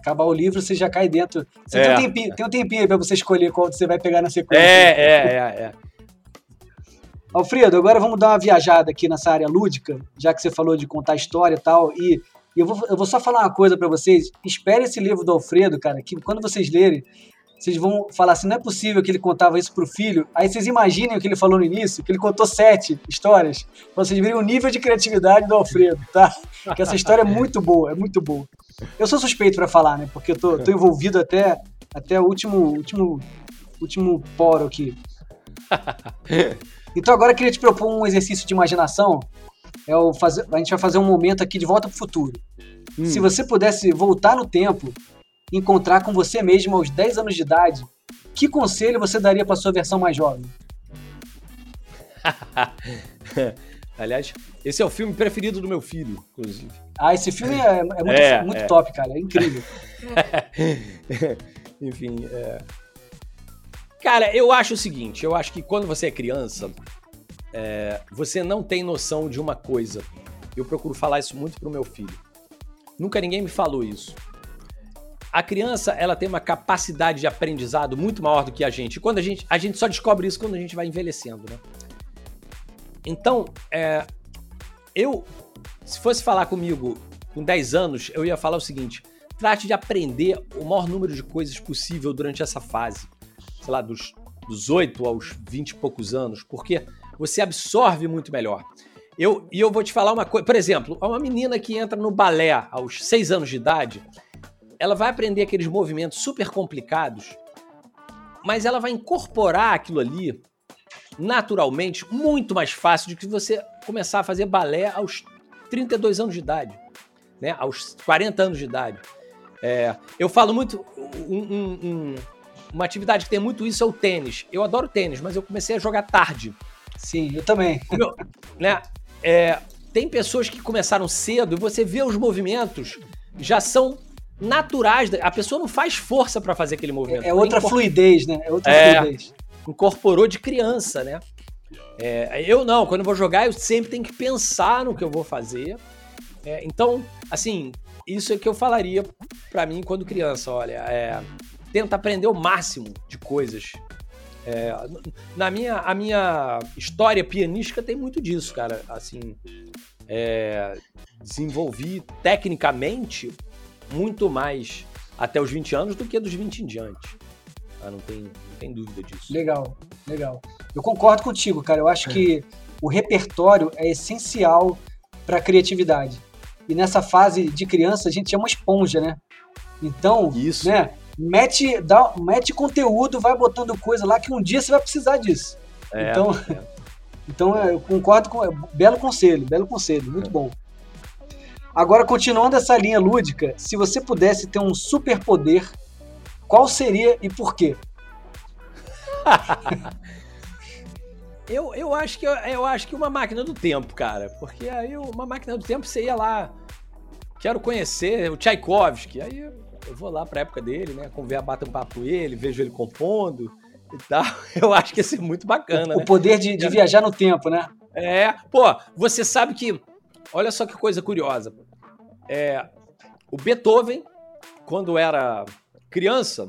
acabar o livro, você já cai dentro. Você é. tem, um tempinho, tem um tempinho aí pra você escolher qual você vai pegar na sequência. É, é, é, é. Alfredo, agora vamos dar uma viajada aqui nessa área lúdica, já que você falou de contar história e tal. E, e eu, vou, eu vou só falar uma coisa para vocês. Espere esse livro do Alfredo, cara, que quando vocês lerem, vocês vão falar assim: não é possível que ele contava isso pro filho. Aí vocês imaginem o que ele falou no início, que ele contou sete histórias. Vocês verem o nível de criatividade do Alfredo, tá? Que essa história é muito boa, é muito boa. Eu sou suspeito para falar, né? Porque eu tô, tô, envolvido até, até o último, último, último poro aqui. Então agora eu queria te propor um exercício de imaginação. É o fazer, a gente vai fazer um momento aqui de volta pro futuro. Hum. Se você pudesse voltar no tempo encontrar com você mesmo aos 10 anos de idade, que conselho você daria para sua versão mais jovem? Aliás, esse é o filme preferido do meu filho, inclusive. Ah, esse filme é, é muito, é, muito é. top, cara. É incrível. Enfim, é... Cara, eu acho o seguinte: eu acho que quando você é criança, é, você não tem noção de uma coisa. Eu procuro falar isso muito pro meu filho. Nunca ninguém me falou isso. A criança, ela tem uma capacidade de aprendizado muito maior do que a gente. Quando a gente, a gente só descobre isso quando a gente vai envelhecendo, né? Então, é, eu, se fosse falar comigo com 10 anos, eu ia falar o seguinte: trate de aprender o maior número de coisas possível durante essa fase, sei lá, dos, dos 8 aos 20 e poucos anos, porque você absorve muito melhor. Eu, e eu vou te falar uma coisa, por exemplo, uma menina que entra no balé aos 6 anos de idade, ela vai aprender aqueles movimentos super complicados, mas ela vai incorporar aquilo ali naturalmente muito mais fácil do que você começar a fazer balé aos 32 anos de idade, né? aos 40 anos de idade. É, eu falo muito. Um, um, um, uma atividade que tem muito isso é o tênis. Eu adoro tênis, mas eu comecei a jogar tarde. Sim, eu também. Meu, né? É, tem pessoas que começaram cedo e você vê os movimentos já são naturais. A pessoa não faz força para fazer aquele movimento. É, é outra fluidez, né? É outra é, fluidez incorporou de criança, né? É, eu não, quando eu vou jogar, eu sempre tenho que pensar no que eu vou fazer. É, então, assim, isso é que eu falaria para mim quando criança. Olha, é, tenta aprender o máximo de coisas. É, na minha, a minha história pianística tem muito disso, cara. Assim, é, desenvolvi tecnicamente muito mais até os 20 anos do que dos 20 em diante. Ah, não tem, não tem dúvida disso. Legal, legal. Eu concordo contigo, cara. Eu acho que o repertório é essencial para a criatividade. E nessa fase de criança, a gente é uma esponja, né? Então, Isso. né? Mete, dá, mete conteúdo, vai botando coisa lá que um dia você vai precisar disso. É, então, é. então eu concordo com. Belo conselho, belo conselho, muito bom. Agora, continuando essa linha lúdica, se você pudesse ter um superpoder, qual seria e por quê? Eu, eu, acho que, eu, eu acho que uma máquina do tempo, cara. Porque aí uma máquina do tempo você ia lá. Quero conhecer o Tchaikovsky. Aí eu vou lá pra época dele, né? Conver, bato um papo com ele, vejo ele compondo e tal. Eu acho que ia ser muito bacana, O né? poder de, de viajar no tempo, né? É, pô, você sabe que. Olha só que coisa curiosa. É, o Beethoven, quando era criança,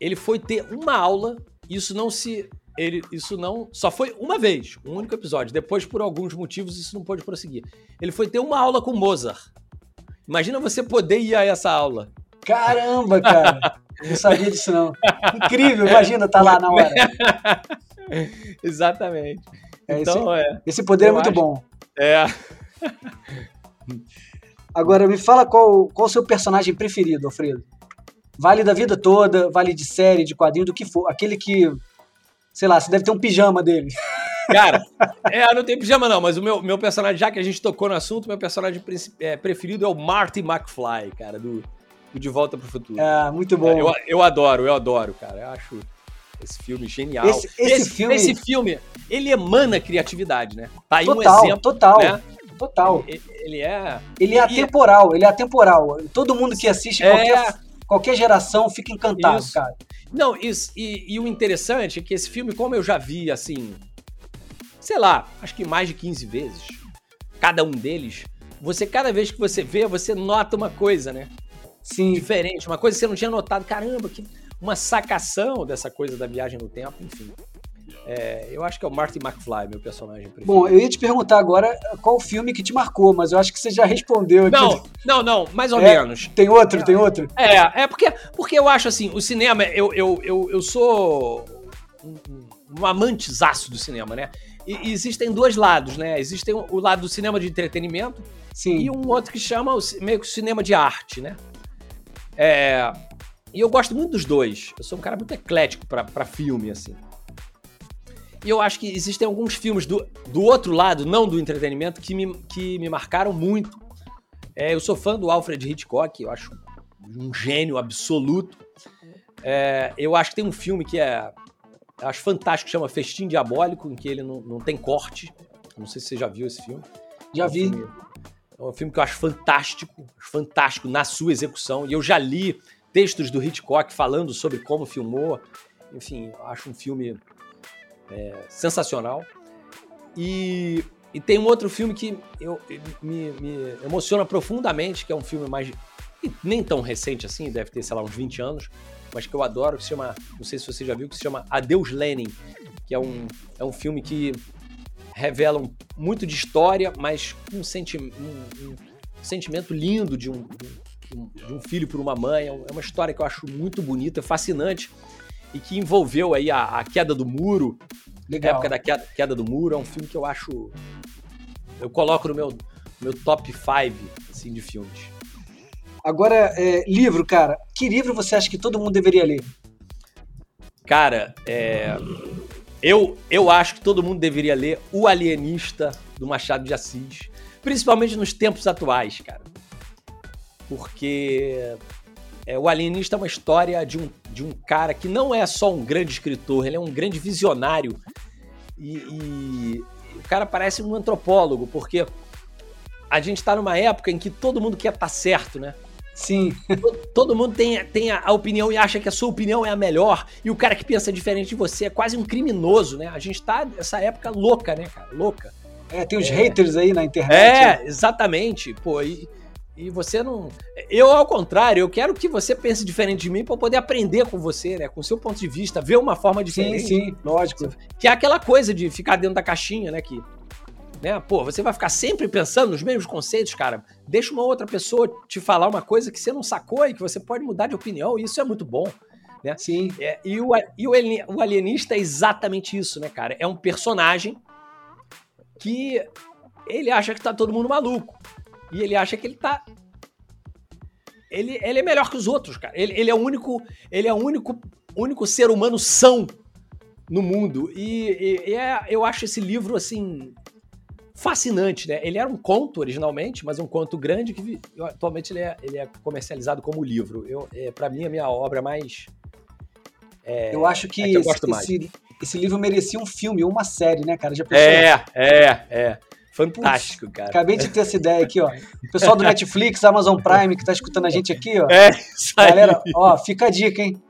ele foi ter uma aula. Isso não se. Ele, isso não. Só foi uma vez, um único episódio. Depois, por alguns motivos, isso não pôde prosseguir. Ele foi ter uma aula com Mozart. Imagina você poder ir a essa aula. Caramba, cara. Eu não sabia disso, não. Incrível, imagina estar lá na hora. Exatamente. É, então, é. Esse poder é muito acho- bom. É. Agora, me fala qual, qual o seu personagem preferido, Alfredo. Vale da vida toda, vale de série, de quadrinho, do que for. Aquele que, sei lá, você deve ter um pijama dele. Cara, é, eu não tenho pijama não, mas o meu, meu personagem, já que a gente tocou no assunto, meu personagem é, preferido é o Marty McFly, cara, do, do De Volta pro Futuro. É, muito bom. Eu, eu adoro, eu adoro, cara. Eu acho esse filme genial. Esse- esse filme- esse filme, ele emana criatividade, né? Tá aí um total, exemplo, total, né? total. Ele, ele é... Ele é atemporal, ele é atemporal. Todo mundo que assiste, É. qualquer, qualquer geração, fica encantado, Isso. cara. Não, isso, e, e o interessante é que esse filme, como eu já vi, assim, sei lá, acho que mais de 15 vezes, cada um deles, você, cada vez que você vê, você nota uma coisa, né? Sim. Diferente, uma coisa que você não tinha notado. Caramba, que uma sacação dessa coisa da viagem no tempo, enfim. É, eu acho que é o Marty McFly, meu personagem preferido. Bom, eu ia te perguntar agora qual o filme que te marcou, mas eu acho que você já respondeu aqui. Não, não, não, mais ou É. menos. Tem outro, tem outro? É, é porque, porque eu acho assim, o cinema, eu, eu, eu, eu sou um, um amantezaço do cinema, né? E, e existem dois lados, né? Existem o, lado do cinema de entretenimento Sim. e um outro que chama o meio que o cinema de arte, né? É, e eu gosto muito dos dois. Eu sou um cara muito eclético pra filme, assim. E eu acho que existem alguns filmes do, do outro lado, não do entretenimento, que me, que me marcaram muito. É, eu sou fã do Alfred Hitchcock, eu acho um gênio absoluto. É, eu acho que tem um filme que é. acho fantástico, chama Festim Diabólico, em que ele não, não tem corte. Não sei se você já viu esse filme. Já É um vi. filme- É um filme que eu acho fantástico, fantástico na sua execução. E eu já li textos do Hitchcock falando sobre como filmou. Enfim, acho um filme é, sensacional. E, e tem um outro filme que eu, me, me emociona profundamente, que é um filme mais. nem tão recente assim, deve ter, sei lá, uns 20 anos, mas que eu adoro, que se chama. Não sei se você já viu, que se chama Adeus Lenin, que é um, é um filme que revela um- muito de história, mas com um, senti um- um sentimento lindo de um, de um- filho por uma mãe. É é uma história que eu acho muito bonita, fascinante, e que envolveu aí a, a queda do muro, a Legal. época da queda, queda do muro. É um filme que eu acho. Eu coloco no meu, meu top 5 assim, de filmes. Agora, é, livro, cara. Que livro você acha que todo mundo deveria ler? Cara, é, eu, eu acho que todo mundo deveria ler O Alienista do Machado de Assis, principalmente nos tempos atuais, cara. Porque é, O Alienista é uma história de um, de um cara que não é só um grande escritor, ele é um grande visionário. E, e o cara parece um antropólogo, porque a gente está numa época em que todo mundo quer estar certo, né? Sim. Todo mundo tem, tem a, a opinião e acha que a sua opinião é a melhor, e o cara que pensa diferente de você é quase um criminoso, né? A gente tá nessa época louca, né, cara? Louca. É, tem os É. haters aí na internet. É, exatamente. Pô, e, e você não. Eu, ao contrário, eu quero que você pense diferente de mim eu poder aprender com você, né? Com o seu ponto de vista, ver uma forma Sim, diferente. sim, lógico. Que é aquela coisa de ficar dentro da caixinha, né? Que, né? Pô, você vai ficar sempre pensando nos mesmos conceitos, cara. Deixa uma outra pessoa te falar uma coisa que você não sacou e que você pode mudar de opinião, e isso é muito bom. Sim. É, e o, e o alienista é exatamente isso, né, cara? É um personagem que ele acha que tá todo mundo maluco. E ele acha que ele tá. Ele, ele é melhor que os outros, cara. Ele, ele é o único. Ele é o único, único ser humano são no mundo. E, e, e é, eu acho esse livro, assim, fascinante, né? Ele era um conto originalmente, mas um conto grande que atualmente ele é, ele é comercializado como livro. Eu, é, para mim, a minha obra mais. É, eu acho que, é que eu esse, esse, livro merecia um filme ou uma série, né, cara? Já pensou? É, é, é. Fantástico, cara. Acabei de ter essa ideia aqui, ó. O pessoal do Netflix, Amazon Prime, que tá escutando a gente aqui, ó. É, isso aí. Galera, ó, fica a dica, hein?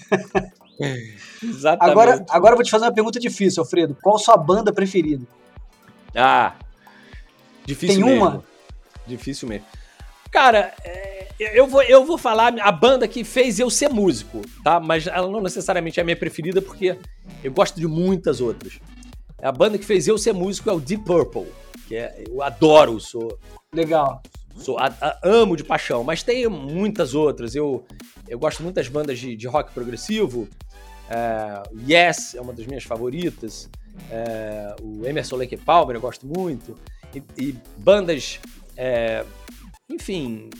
Exatamente. Agora, agora eu vou te fazer uma pergunta difícil, Alfredo. Qual sua banda preferida? Ah, difícil Tem mesmo. uma? Difícil mesmo. Cara, é, eu vou, eu vou falar a banda que fez eu ser músico, tá? Mas ela não necessariamente é a minha preferida, porque eu gosto de muitas outras. A banda que fez eu ser músico é o Deep Purple, que é, eu adoro, sou. Legal. Sou, a, a, amo de paixão, mas tem muitas outras. Eu, eu gosto muito das bandas de, de rock progressivo. É, yes é uma das minhas favoritas. É, o Emerson Lake Palmer eu gosto muito. E, e bandas, é, enfim,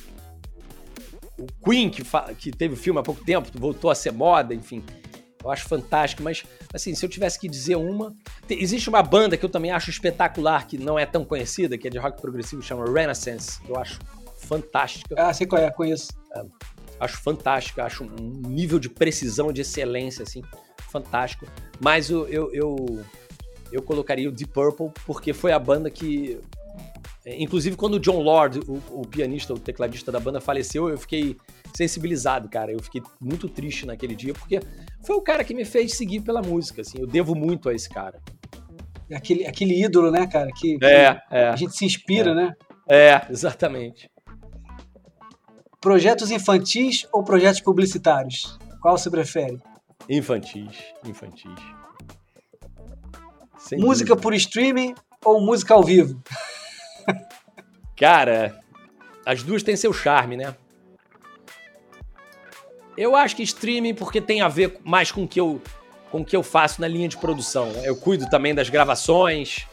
o Queen, que, que teve o filme há pouco tempo, voltou a ser moda, enfim. Eu acho fantástico, mas assim, se eu tivesse que dizer uma. Existe uma banda que eu também acho espetacular, que não é tão conhecida, que é de rock progressivo, chama Renaissance. Eu acho fantástica. Ah, sei qual é, conheço. É, acho fantástica, acho um nível de precisão, de excelência, assim, fantástico. Mas eu, eu, eu, eu colocaria o Deep Purple, porque foi a banda que é, inclusive, quando o John Lord, o, o, pianista, o tecladista da banda, faleceu, eu fiquei sensibilizado, cara. Eu fiquei muito triste naquele dia, porque foi o cara que me fez seguir pela música, assim. Eu devo muito a esse cara. Aquele, aquele ídolo, né, cara? Que, é, que é, a gente se inspira, é. né? É, exatamente. Projetos infantis ou projetos publicitários? Qual você prefere? Infantis, infantis. Sem música dúvida. por streaming ou música ao vivo? Cara, as duas têm seu charme, né? Eu acho que streaming porque tem a ver mais com o que eu, com o que eu faço na linha de produção. Eu cuido também das gravações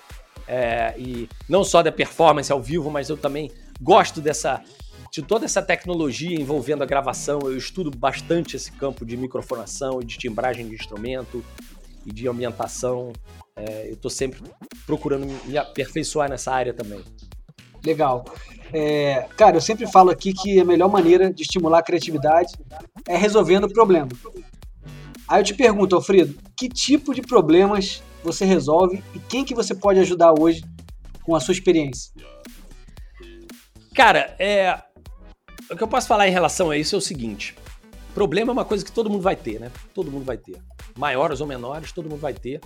é, e não só da performance ao vivo, mas eu também gosto dessa de toda essa tecnologia envolvendo a gravação. Eu estudo bastante esse campo de microfonação de timbragem de instrumento e de ambientação. É, eu estou sempre procurando me aperfeiçoar nessa área também. Legal. É, cara, eu sempre falo aqui que a melhor maneira de estimular a criatividade é resolvendo o problema. Aí eu te pergunto, Alfredo, que tipo de problemas você resolve e quem que você pode ajudar hoje com a sua experiência? Cara, é... o que eu posso falar em relação a isso é o seguinte: problema é uma coisa que todo mundo vai ter, né? Todo mundo vai ter. Maiores ou menores, todo mundo vai ter,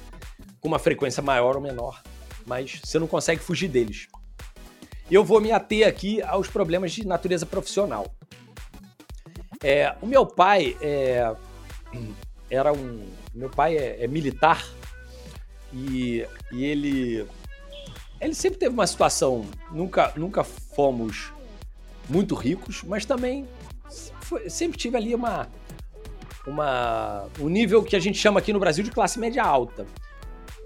com uma frequência maior ou menor, mas você não consegue fugir deles. Eu vou me ater aqui aos problemas de natureza profissional. É, o meu pai é, era um. Meu pai é, é militar e, e, ele. Ele sempre teve uma situação. Nunca, nunca fomos muito ricos, mas também foi, sempre tive ali uma. Uma, um nível que a gente chama aqui no Brasil de classe média alta.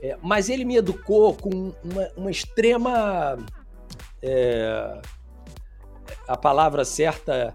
É, mas ele me educou com uma, uma extrema é, a palavra certa.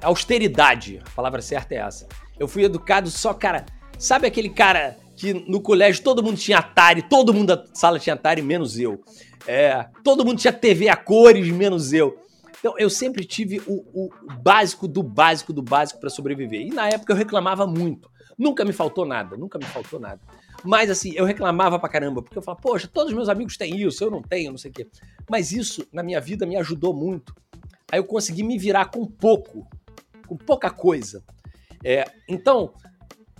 Austeridade. A palavra certa é essa. Eu fui educado só, cara. Sabe aquele cara que no colégio todo mundo tinha Atari, todo mundo da sala tinha Atari, menos eu. É, todo mundo tinha TV a cores, menos eu. Então eu sempre tive o, o básico do básico do básico para sobreviver. E na época eu reclamava muito. Nunca me faltou nada, nunca me faltou nada. Mas assim, eu reclamava pra caramba, porque eu falava, poxa, todos os meus amigos têm isso, eu não tenho, não sei o quê. Mas isso, na minha vida, me ajudou muito. Aí eu consegui me virar com pouco, com pouca coisa. É, então,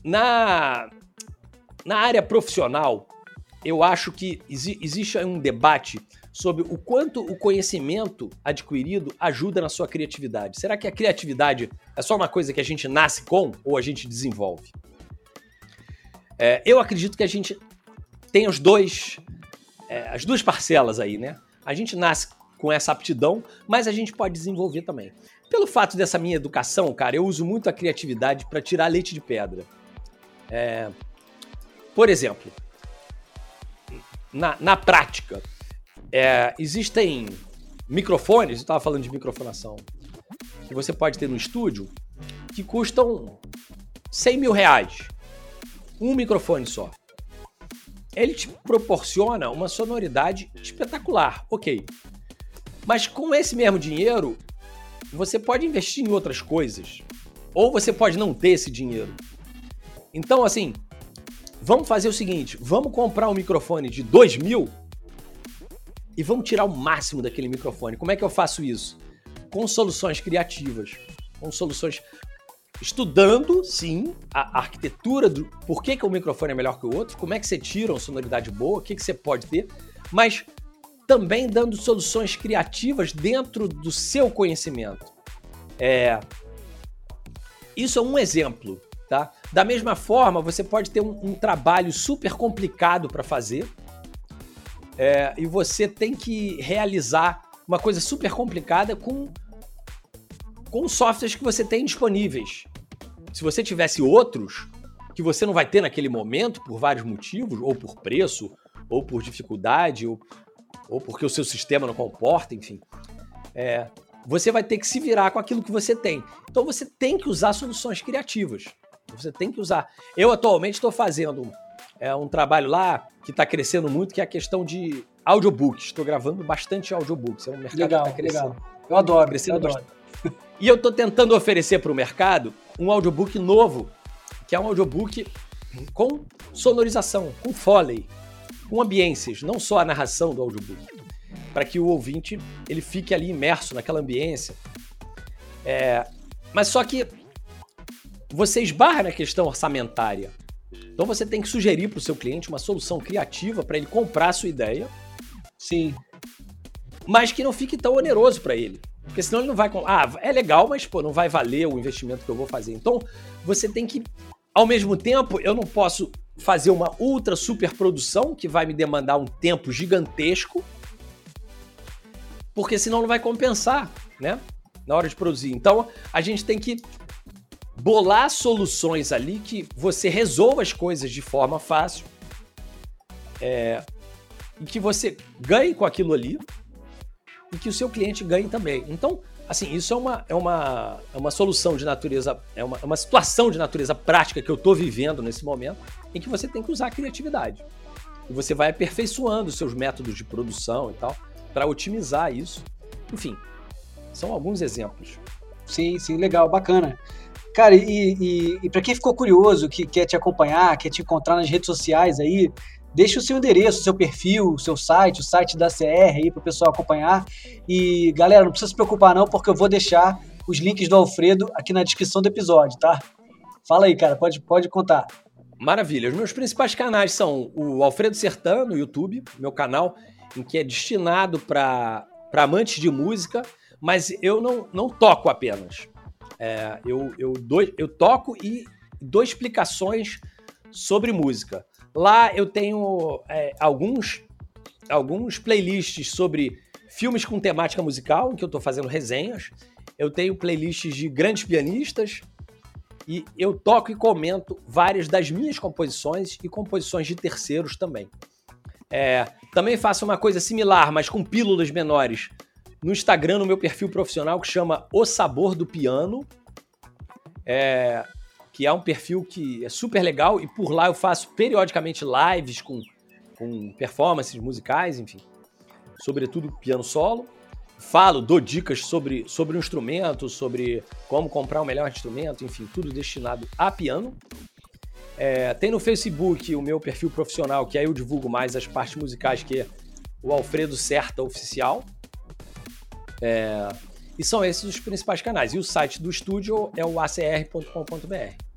na, na área profissional, eu acho que exi existe um debate sobre o quanto o conhecimento adquirido ajuda na sua criatividade. Será que a criatividade é só uma coisa que a gente nasce com ou a gente desenvolve? É, eu acredito que a gente tem os dois, é, as duas parcelas aí, né? A gente nasce com essa aptidão, mas a gente pode desenvolver também. Pelo fato dessa minha educação, cara, eu uso muito a criatividade para tirar leite de pedra. É, por exemplo, na, na prática, é, existem microfones, eu estava falando de microfonação, que você pode ter no estúdio, que custam 100 mil reais. Um microfone só. Ele te proporciona uma sonoridade espetacular, ok. Mas com esse mesmo dinheiro, você pode investir em outras coisas. Ou você pode não ter esse dinheiro. Então, assim, vamos fazer o seguinte: vamos comprar um microfone de 2 mil e vamos tirar o máximo daquele microfone. Como é que eu faço isso? Com soluções criativas, com soluções estudando, sim, a arquitetura do por que, que o microfone é melhor que o outro, como é que você tira uma sonoridade boa, o que, que você pode ter, mas também dando soluções criativas dentro do seu conhecimento. É... Isso é um exemplo, tá? Da mesma forma, você pode ter um, um trabalho super complicado para fazer é, e você tem que realizar uma coisa super complicada com com softwares que você tem disponíveis. Se você tivesse outros que você não vai ter naquele momento por vários motivos, ou por preço, ou por dificuldade, ou, ou porque o seu sistema não comporta, enfim, é, você vai ter que se virar com aquilo que você tem. Então você tem que usar soluções criativas. Você tem que usar. Eu atualmente estou fazendo é, um trabalho lá que está crescendo muito, que é a questão de audiobooks. Estou gravando bastante audiobooks. É um mercado legal, que está crescendo. Legal. Eu adoro, tá crescendo eu adoro. Bastante. E eu estou tentando oferecer para o mercado um audiobook novo, que é um audiobook com sonorização, com foley, com ambiências, não só a narração do audiobook, para que o ouvinte ele fique ali imerso naquela ambiência. É, mas só que você esbarra na questão orçamentária. Então você tem que sugerir para o seu cliente uma solução criativa para ele comprar a sua ideia. Sim. Mas que não fique tão oneroso para ele. Porque senão ele não vai. Ah, é legal, mas pô, não vai valer o investimento que eu vou fazer. Então, você tem que. Ao mesmo tempo, eu não posso fazer uma ultra super produção que vai me demandar um tempo gigantesco, porque senão não vai compensar, né? Na hora de produzir. Então, a gente tem que bolar soluções ali que você resolva as coisas de forma fácil é, e que você ganhe com aquilo ali, e que o seu cliente ganhe também. Então, assim, isso é uma, é uma, é uma solução de natureza, é uma, é uma situação de natureza prática que eu estou vivendo nesse momento, em que você tem que usar a criatividade. E você vai aperfeiçoando seus métodos de produção e tal, para otimizar isso. Enfim, são alguns exemplos. Sim, sim, legal, bacana. Cara, e, e, e para quem ficou curioso, que quer te acompanhar, quer te encontrar nas redes sociais aí, Deixe o seu endereço, o seu perfil, o seu site, o site da CR aí para o pessoal acompanhar. E galera, não precisa se preocupar não, porque eu vou deixar os links do Alfredo aqui na descrição do episódio, tá? Fala aí, cara, pode, pode contar. Maravilha. Os meus principais canais são o Alfredo Sertan no YouTube, meu canal, em que é destinado para amantes de música, mas eu não, não toco apenas. É, eu, eu, dou, eu toco e dou explicações sobre música. Lá eu tenho é, alguns, alguns playlists sobre filmes com temática musical, em que eu estou fazendo resenhas. Eu tenho playlists de grandes pianistas. E eu toco e comento várias das minhas composições e composições de terceiros também. É, também faço uma coisa similar, mas com pílulas menores, no Instagram, no meu perfil profissional, que chama O Sabor do Piano. É, que é um perfil que é super legal e por lá eu faço periodicamente lives com, com performances musicais, enfim, sobretudo piano solo. Falo, dou dicas sobre, sobre o instrumento, sobre como comprar o melhor instrumento, enfim, tudo destinado a piano. É, tem no Facebook o meu perfil profissional, que aí eu divulgo mais as partes musicais, que é o Alfredo Certa Oficial. É, e são esses os principais canais. E o site do estúdio é o acr.com.br.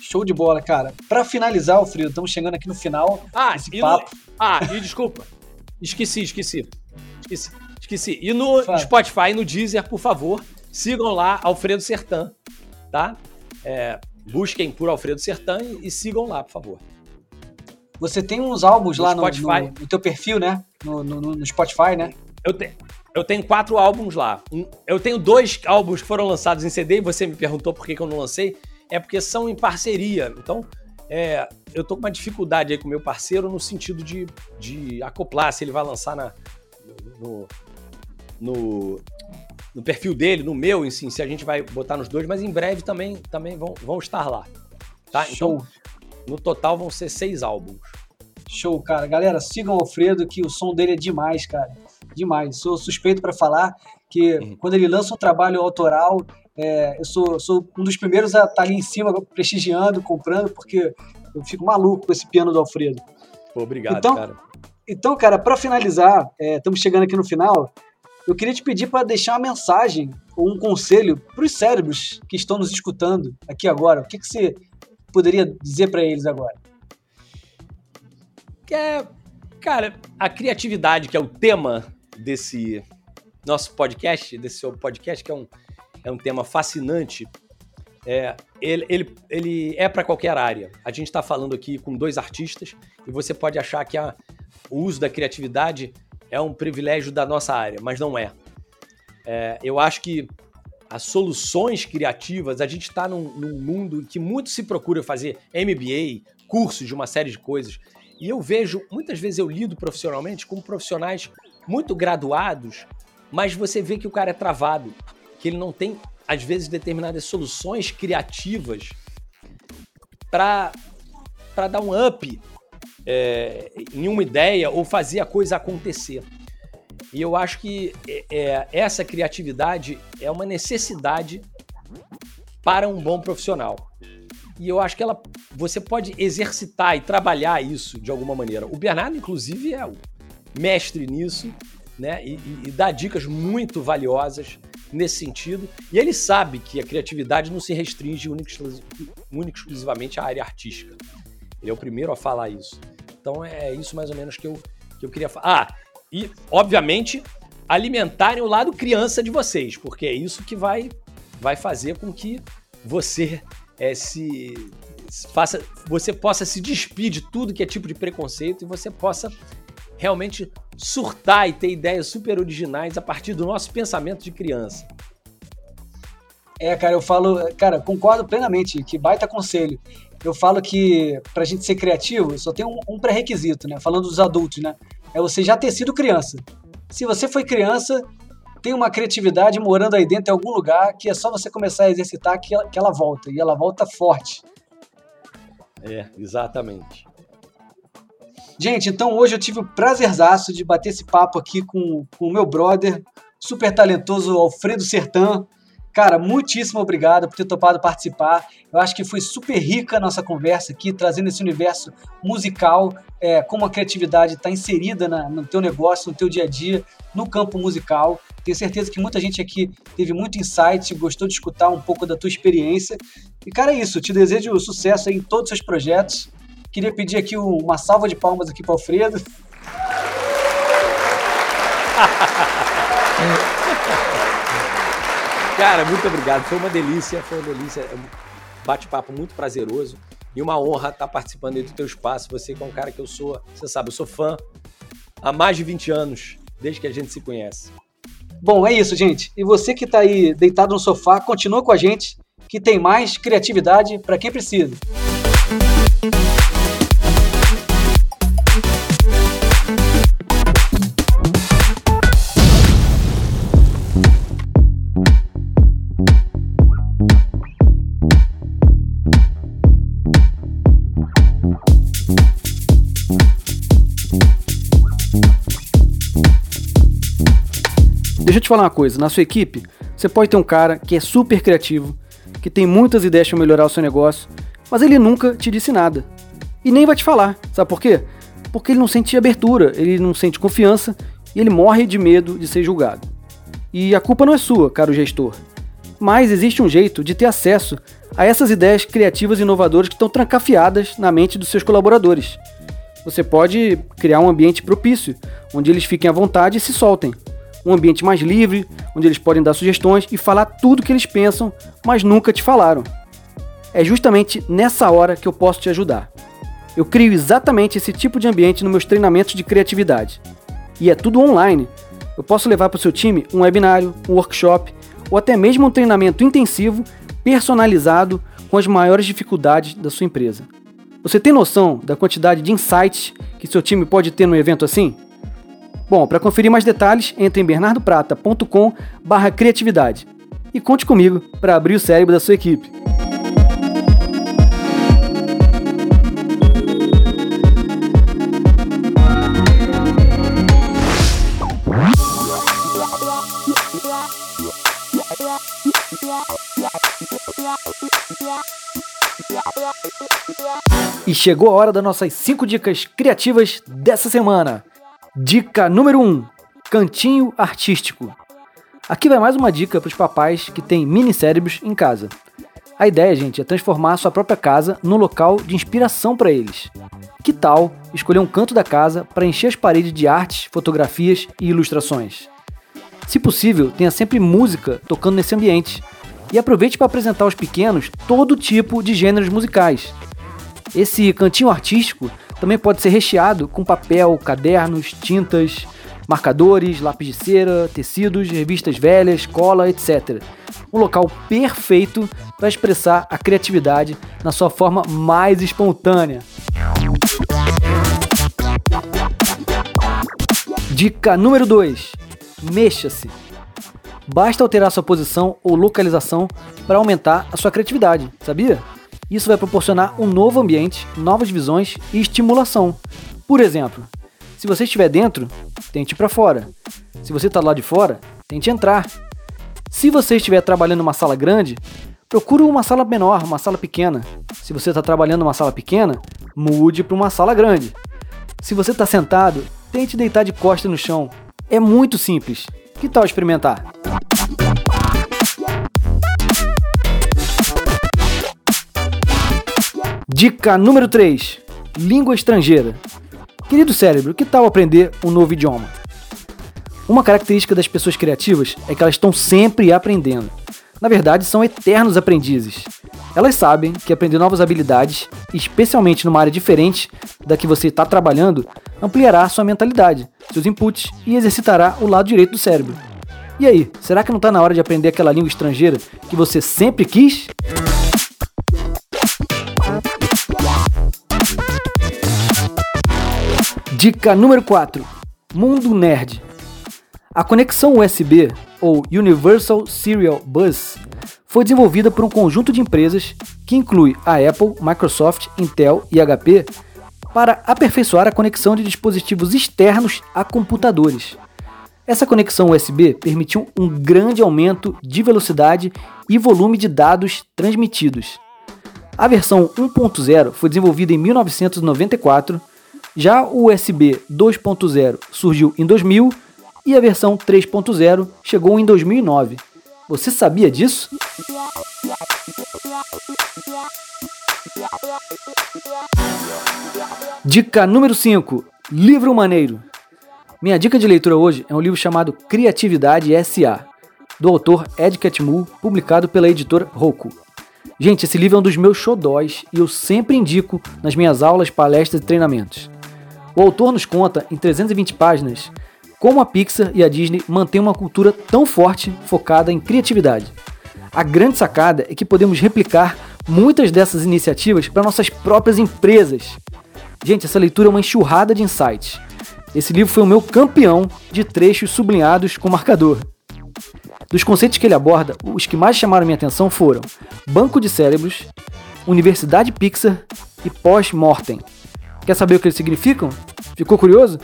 Show de bola, cara. Para finalizar, Alfredo, estamos chegando aqui no final ah, papo. No... Ah, e desculpa. Esqueci, esqueci. Esqueci. Esqueci. E no Fala. Spotify e no Deezer, por favor, sigam lá Alfredo Sertan, tá? É, busquem por Alfredo Sertan e, e, sigam lá, por favor. Você tem uns álbuns no lá no, no, no, teu perfil, né? No, no, Spotify, né? Eu tenho. Eu tenho quatro álbuns lá. Eu tenho dois álbuns que foram lançados em CD e você me perguntou por que, que eu não lancei é porque são em parceria. Então, é, eu tô com uma dificuldade aí com o meu parceiro no sentido de, de acoplar, se ele vai lançar na, no, no, no perfil dele, no meu, em si, se a gente vai botar nos dois, mas em breve também, também vão, vão estar lá. Tá? Show. Então, no total vão ser seis álbuns. Show, cara. Galera, sigam o Alfredo, que o som dele é demais, cara. Demais. Sou suspeito para falar que uhum. quando ele lança um trabalho autoral, é, eu sou, sou, um dos primeiros a estar tá ali em cima, prestigiando, comprando, porque eu fico maluco com esse piano do Alfredo. Pô, obrigado, então, cara. Então, cara, para finalizar, é, estamos chegando aqui no final, eu queria te pedir para deixar uma mensagem ou um conselho para os cérebros que estão nos escutando aqui agora. O que, que você poderia dizer para eles agora? É, cara, a criatividade, que é o tema desse nosso podcast, desse seu podcast, que é um, é um tema fascinante, é, ele, ele, ele é para qualquer área. A gente está falando aqui com dois artistas e você pode achar que a, o uso da criatividade é um privilégio da nossa área, mas não é. é eu acho que as soluções criativas, a gente está num, num, mundo que muito se procura fazer MBA, cursos de uma série de coisas. E eu vejo, muitas vezes eu lido profissionalmente com profissionais muito graduados, mas você vê que o cara é travado, que ele não tem, às vezes, determinadas soluções criativas para dar um up é, em uma ideia ou fazer a coisa acontecer. E eu acho que é, é, essa criatividade é uma necessidade para um bom profissional. E eu acho que ela, você pode exercitar e trabalhar isso de alguma maneira. O Bernardo, inclusive, é o mestre nisso, né? E, e, e dá dicas muito valiosas nesse sentido. E ele sabe que a criatividade não se restringe única exclusivamente à área artística. Ele é o primeiro a falar isso. Então é isso mais ou menos que eu, que eu queria falar. Ah, e, obviamente, alimentarem o lado criança de vocês, porque é isso que vai, vai fazer com que você é, se faça, você possa se despir de tudo que é tipo de preconceito e você possa realmente surtar e ter ideias super originais a partir do nosso pensamento de criança. É, cara, eu falo, cara, concordo plenamente, que baita conselho. Eu falo que pra gente ser criativo, só tem um, um pré-requisito, né? Falando dos adultos, né? é você já ter sido criança. Se você foi criança, tem uma criatividade morando aí dentro em algum lugar que é só você começar a exercitar que ela, que ela volta. E ela volta forte. É, exatamente. Gente, então hoje eu tive o prazerzaço de bater esse papo aqui com, o meu brother, super talentoso Alfredo Sertã. Cara, muitíssimo obrigado por ter topado participar. Eu acho que foi super rica a nossa conversa aqui, trazendo esse universo musical, é, como a criatividade está inserida na, no teu negócio, no teu dia a dia, no campo musical. Tenho certeza que muita gente aqui teve muito insight, gostou de escutar um pouco da tua experiência. E, cara, é isso. Te desejo sucesso em todos os seus projetos. Queria pedir aqui uma salva de palmas aqui para o Alfredo. Cara, muito obrigado. Foi uma delícia, foi uma delícia. É um bate-papo muito prazeroso e uma honra estar participando do teu espaço. Você que é um cara que eu sou, você sabe, eu sou fã há mais de 20 anos, desde que a gente se conhece. Bom, é isso, gente. E você que está aí deitado no sofá, continua com a gente, que tem mais criatividade para quem precisa. Te falar uma coisa, na sua equipe, você pode ter um cara que é super criativo, que tem muitas ideias para melhorar o seu negócio, mas ele nunca te disse nada. E nem vai te falar. Sabe por quê? Porque ele não sente abertura, ele não sente confiança e ele morre de medo de ser julgado. E a culpa não é sua, caro gestor. Mas existe um jeito de ter acesso a essas ideias criativas e inovadoras que estão trancafiadas na mente dos seus colaboradores. Você pode criar um ambiente propício, onde eles fiquem à vontade e se soltem um ambiente mais livre, onde eles podem dar sugestões e falar tudo o que eles pensam, mas nunca te falaram. É justamente nessa hora que eu posso te ajudar. Eu crio exatamente esse tipo de ambiente nos meus treinamentos de criatividade. E é tudo online. Eu posso levar para o seu time um webinário, um workshop ou até mesmo um treinamento intensivo personalizado com as maiores dificuldades da sua empresa. Você tem noção da quantidade de insights que seu time pode ter num evento assim? Bom, para conferir mais detalhes, entre em bernardoprata.com/criatividade e conte comigo para abrir o cérebro da sua equipe. E chegou a hora das nossas 5 dicas criativas dessa semana. Dica número 1: um, Cantinho Artístico. Aqui vai mais uma dica para os papais que têm mini cérebros em casa. A ideia, gente, é transformar a sua própria casa num local de inspiração para eles. Que tal escolher um canto da casa para encher as paredes de artes, fotografias e ilustrações? Se possível, tenha sempre música tocando nesse ambiente. E aproveite para apresentar aos pequenos todo tipo de gêneros musicais. Esse cantinho artístico também pode ser recheado com papel, cadernos, tintas, marcadores, lápis de cera, tecidos, revistas velhas, cola, etc. Um local perfeito para expressar a criatividade na sua forma mais espontânea. Dica número 2: Mexa-se. Basta alterar sua posição ou localização para aumentar a sua criatividade, sabia? Isso vai proporcionar um novo ambiente, novas visões e estimulação. Por exemplo, se você estiver dentro, tente ir para fora. Se você está lá de fora, tente entrar. Se você estiver trabalhando numa sala grande, procure uma sala menor, uma sala pequena. Se você está trabalhando numa sala pequena, mude para uma sala grande. Se você está sentado, tente deitar de costas no chão. É muito simples. Que tal experimentar? Dica número 3: Língua estrangeira. Querido cérebro, que tal aprender um novo idioma? Uma característica das pessoas criativas é que elas estão sempre aprendendo. Na verdade, são eternos aprendizes. Elas sabem que aprender novas habilidades, especialmente numa área diferente da que você está trabalhando, ampliará sua mentalidade, seus inputs e exercitará o lado direito do cérebro. E aí, será que não está na hora de aprender aquela língua estrangeira que você sempre quis? Dica número 4: Mundo Nerd. A conexão USB, ou Universal Serial Bus, foi desenvolvida por um conjunto de empresas que inclui a Apple, Microsoft, Intel e HP para aperfeiçoar a conexão de dispositivos externos a computadores. Essa conexão USB permitiu um grande aumento de velocidade e volume de dados transmitidos. A versão 1.0 foi desenvolvida em 1994 já o USB 2.0 surgiu em 2000 e a versão 3.0 chegou em 2009. Você sabia disso? Dica número 5: Livro Maneiro. Minha dica de leitura hoje é um livro chamado Criatividade S.A., do autor Ed Catmull, publicado pela editora Roku. Gente, esse livro é um dos meus xodóis e eu sempre indico nas minhas aulas, palestras e treinamentos. O autor nos conta, em 320 páginas, como a Pixar e a Disney mantêm uma cultura tão forte focada em criatividade. A grande sacada é que podemos replicar muitas dessas iniciativas para nossas próprias empresas. Gente, essa leitura é uma enxurrada de insights. Esse livro foi o meu campeão de trechos sublinhados com marcador. Dos conceitos que ele aborda, os que mais chamaram minha atenção foram banco de cérebros, Universidade Pixar e pós-mortem. Quer saber o que eles significam? Ficou curioso?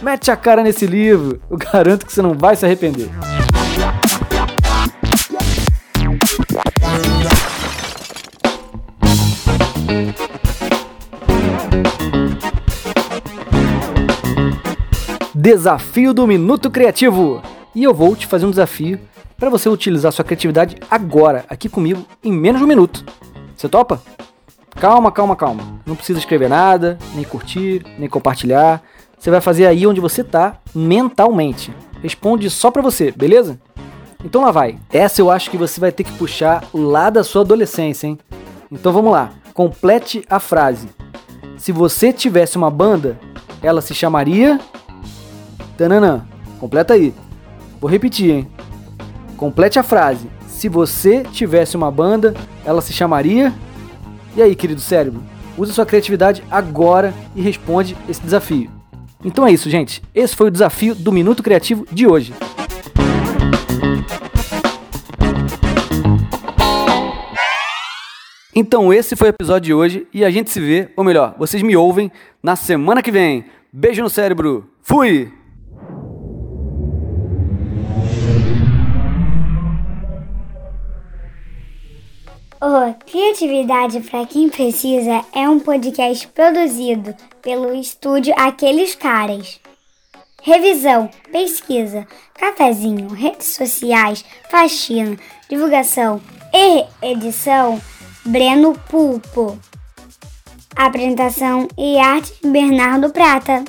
Mete a cara nesse livro, eu garanto que você não vai se arrepender. Desafio do Minuto Criativo! E eu vou te fazer um desafio para você utilizar sua criatividade agora, aqui comigo, em menos de um minuto. Você topa? Calma, calma, calma. Não precisa escrever nada, nem curtir, nem compartilhar. Você vai fazer aí onde você tá, mentalmente. Responde só pra você, beleza? Então lá vai. Essa eu acho que você vai ter que puxar lá da sua adolescência, hein? Então vamos lá. Complete a frase. Se você tivesse uma banda, ela se chamaria. Tananã. Completa aí. Vou repetir, hein? Complete a frase. Se você tivesse uma banda, ela se chamaria. E aí, querido cérebro, use sua criatividade agora e responde esse desafio. Então é isso, gente. Esse foi o desafio do Minuto Criativo de hoje. Então esse foi o episódio de hoje e a gente se vê, ou melhor, vocês me ouvem na semana que vem. Beijo no cérebro. Fui! O Criatividade para quem precisa é um podcast produzido pelo estúdio Aqueles Caras. Revisão, pesquisa, cafezinho, redes sociais, faxina, divulgação e edição Breno Pulpo. Apresentação e arte Bernardo Prata.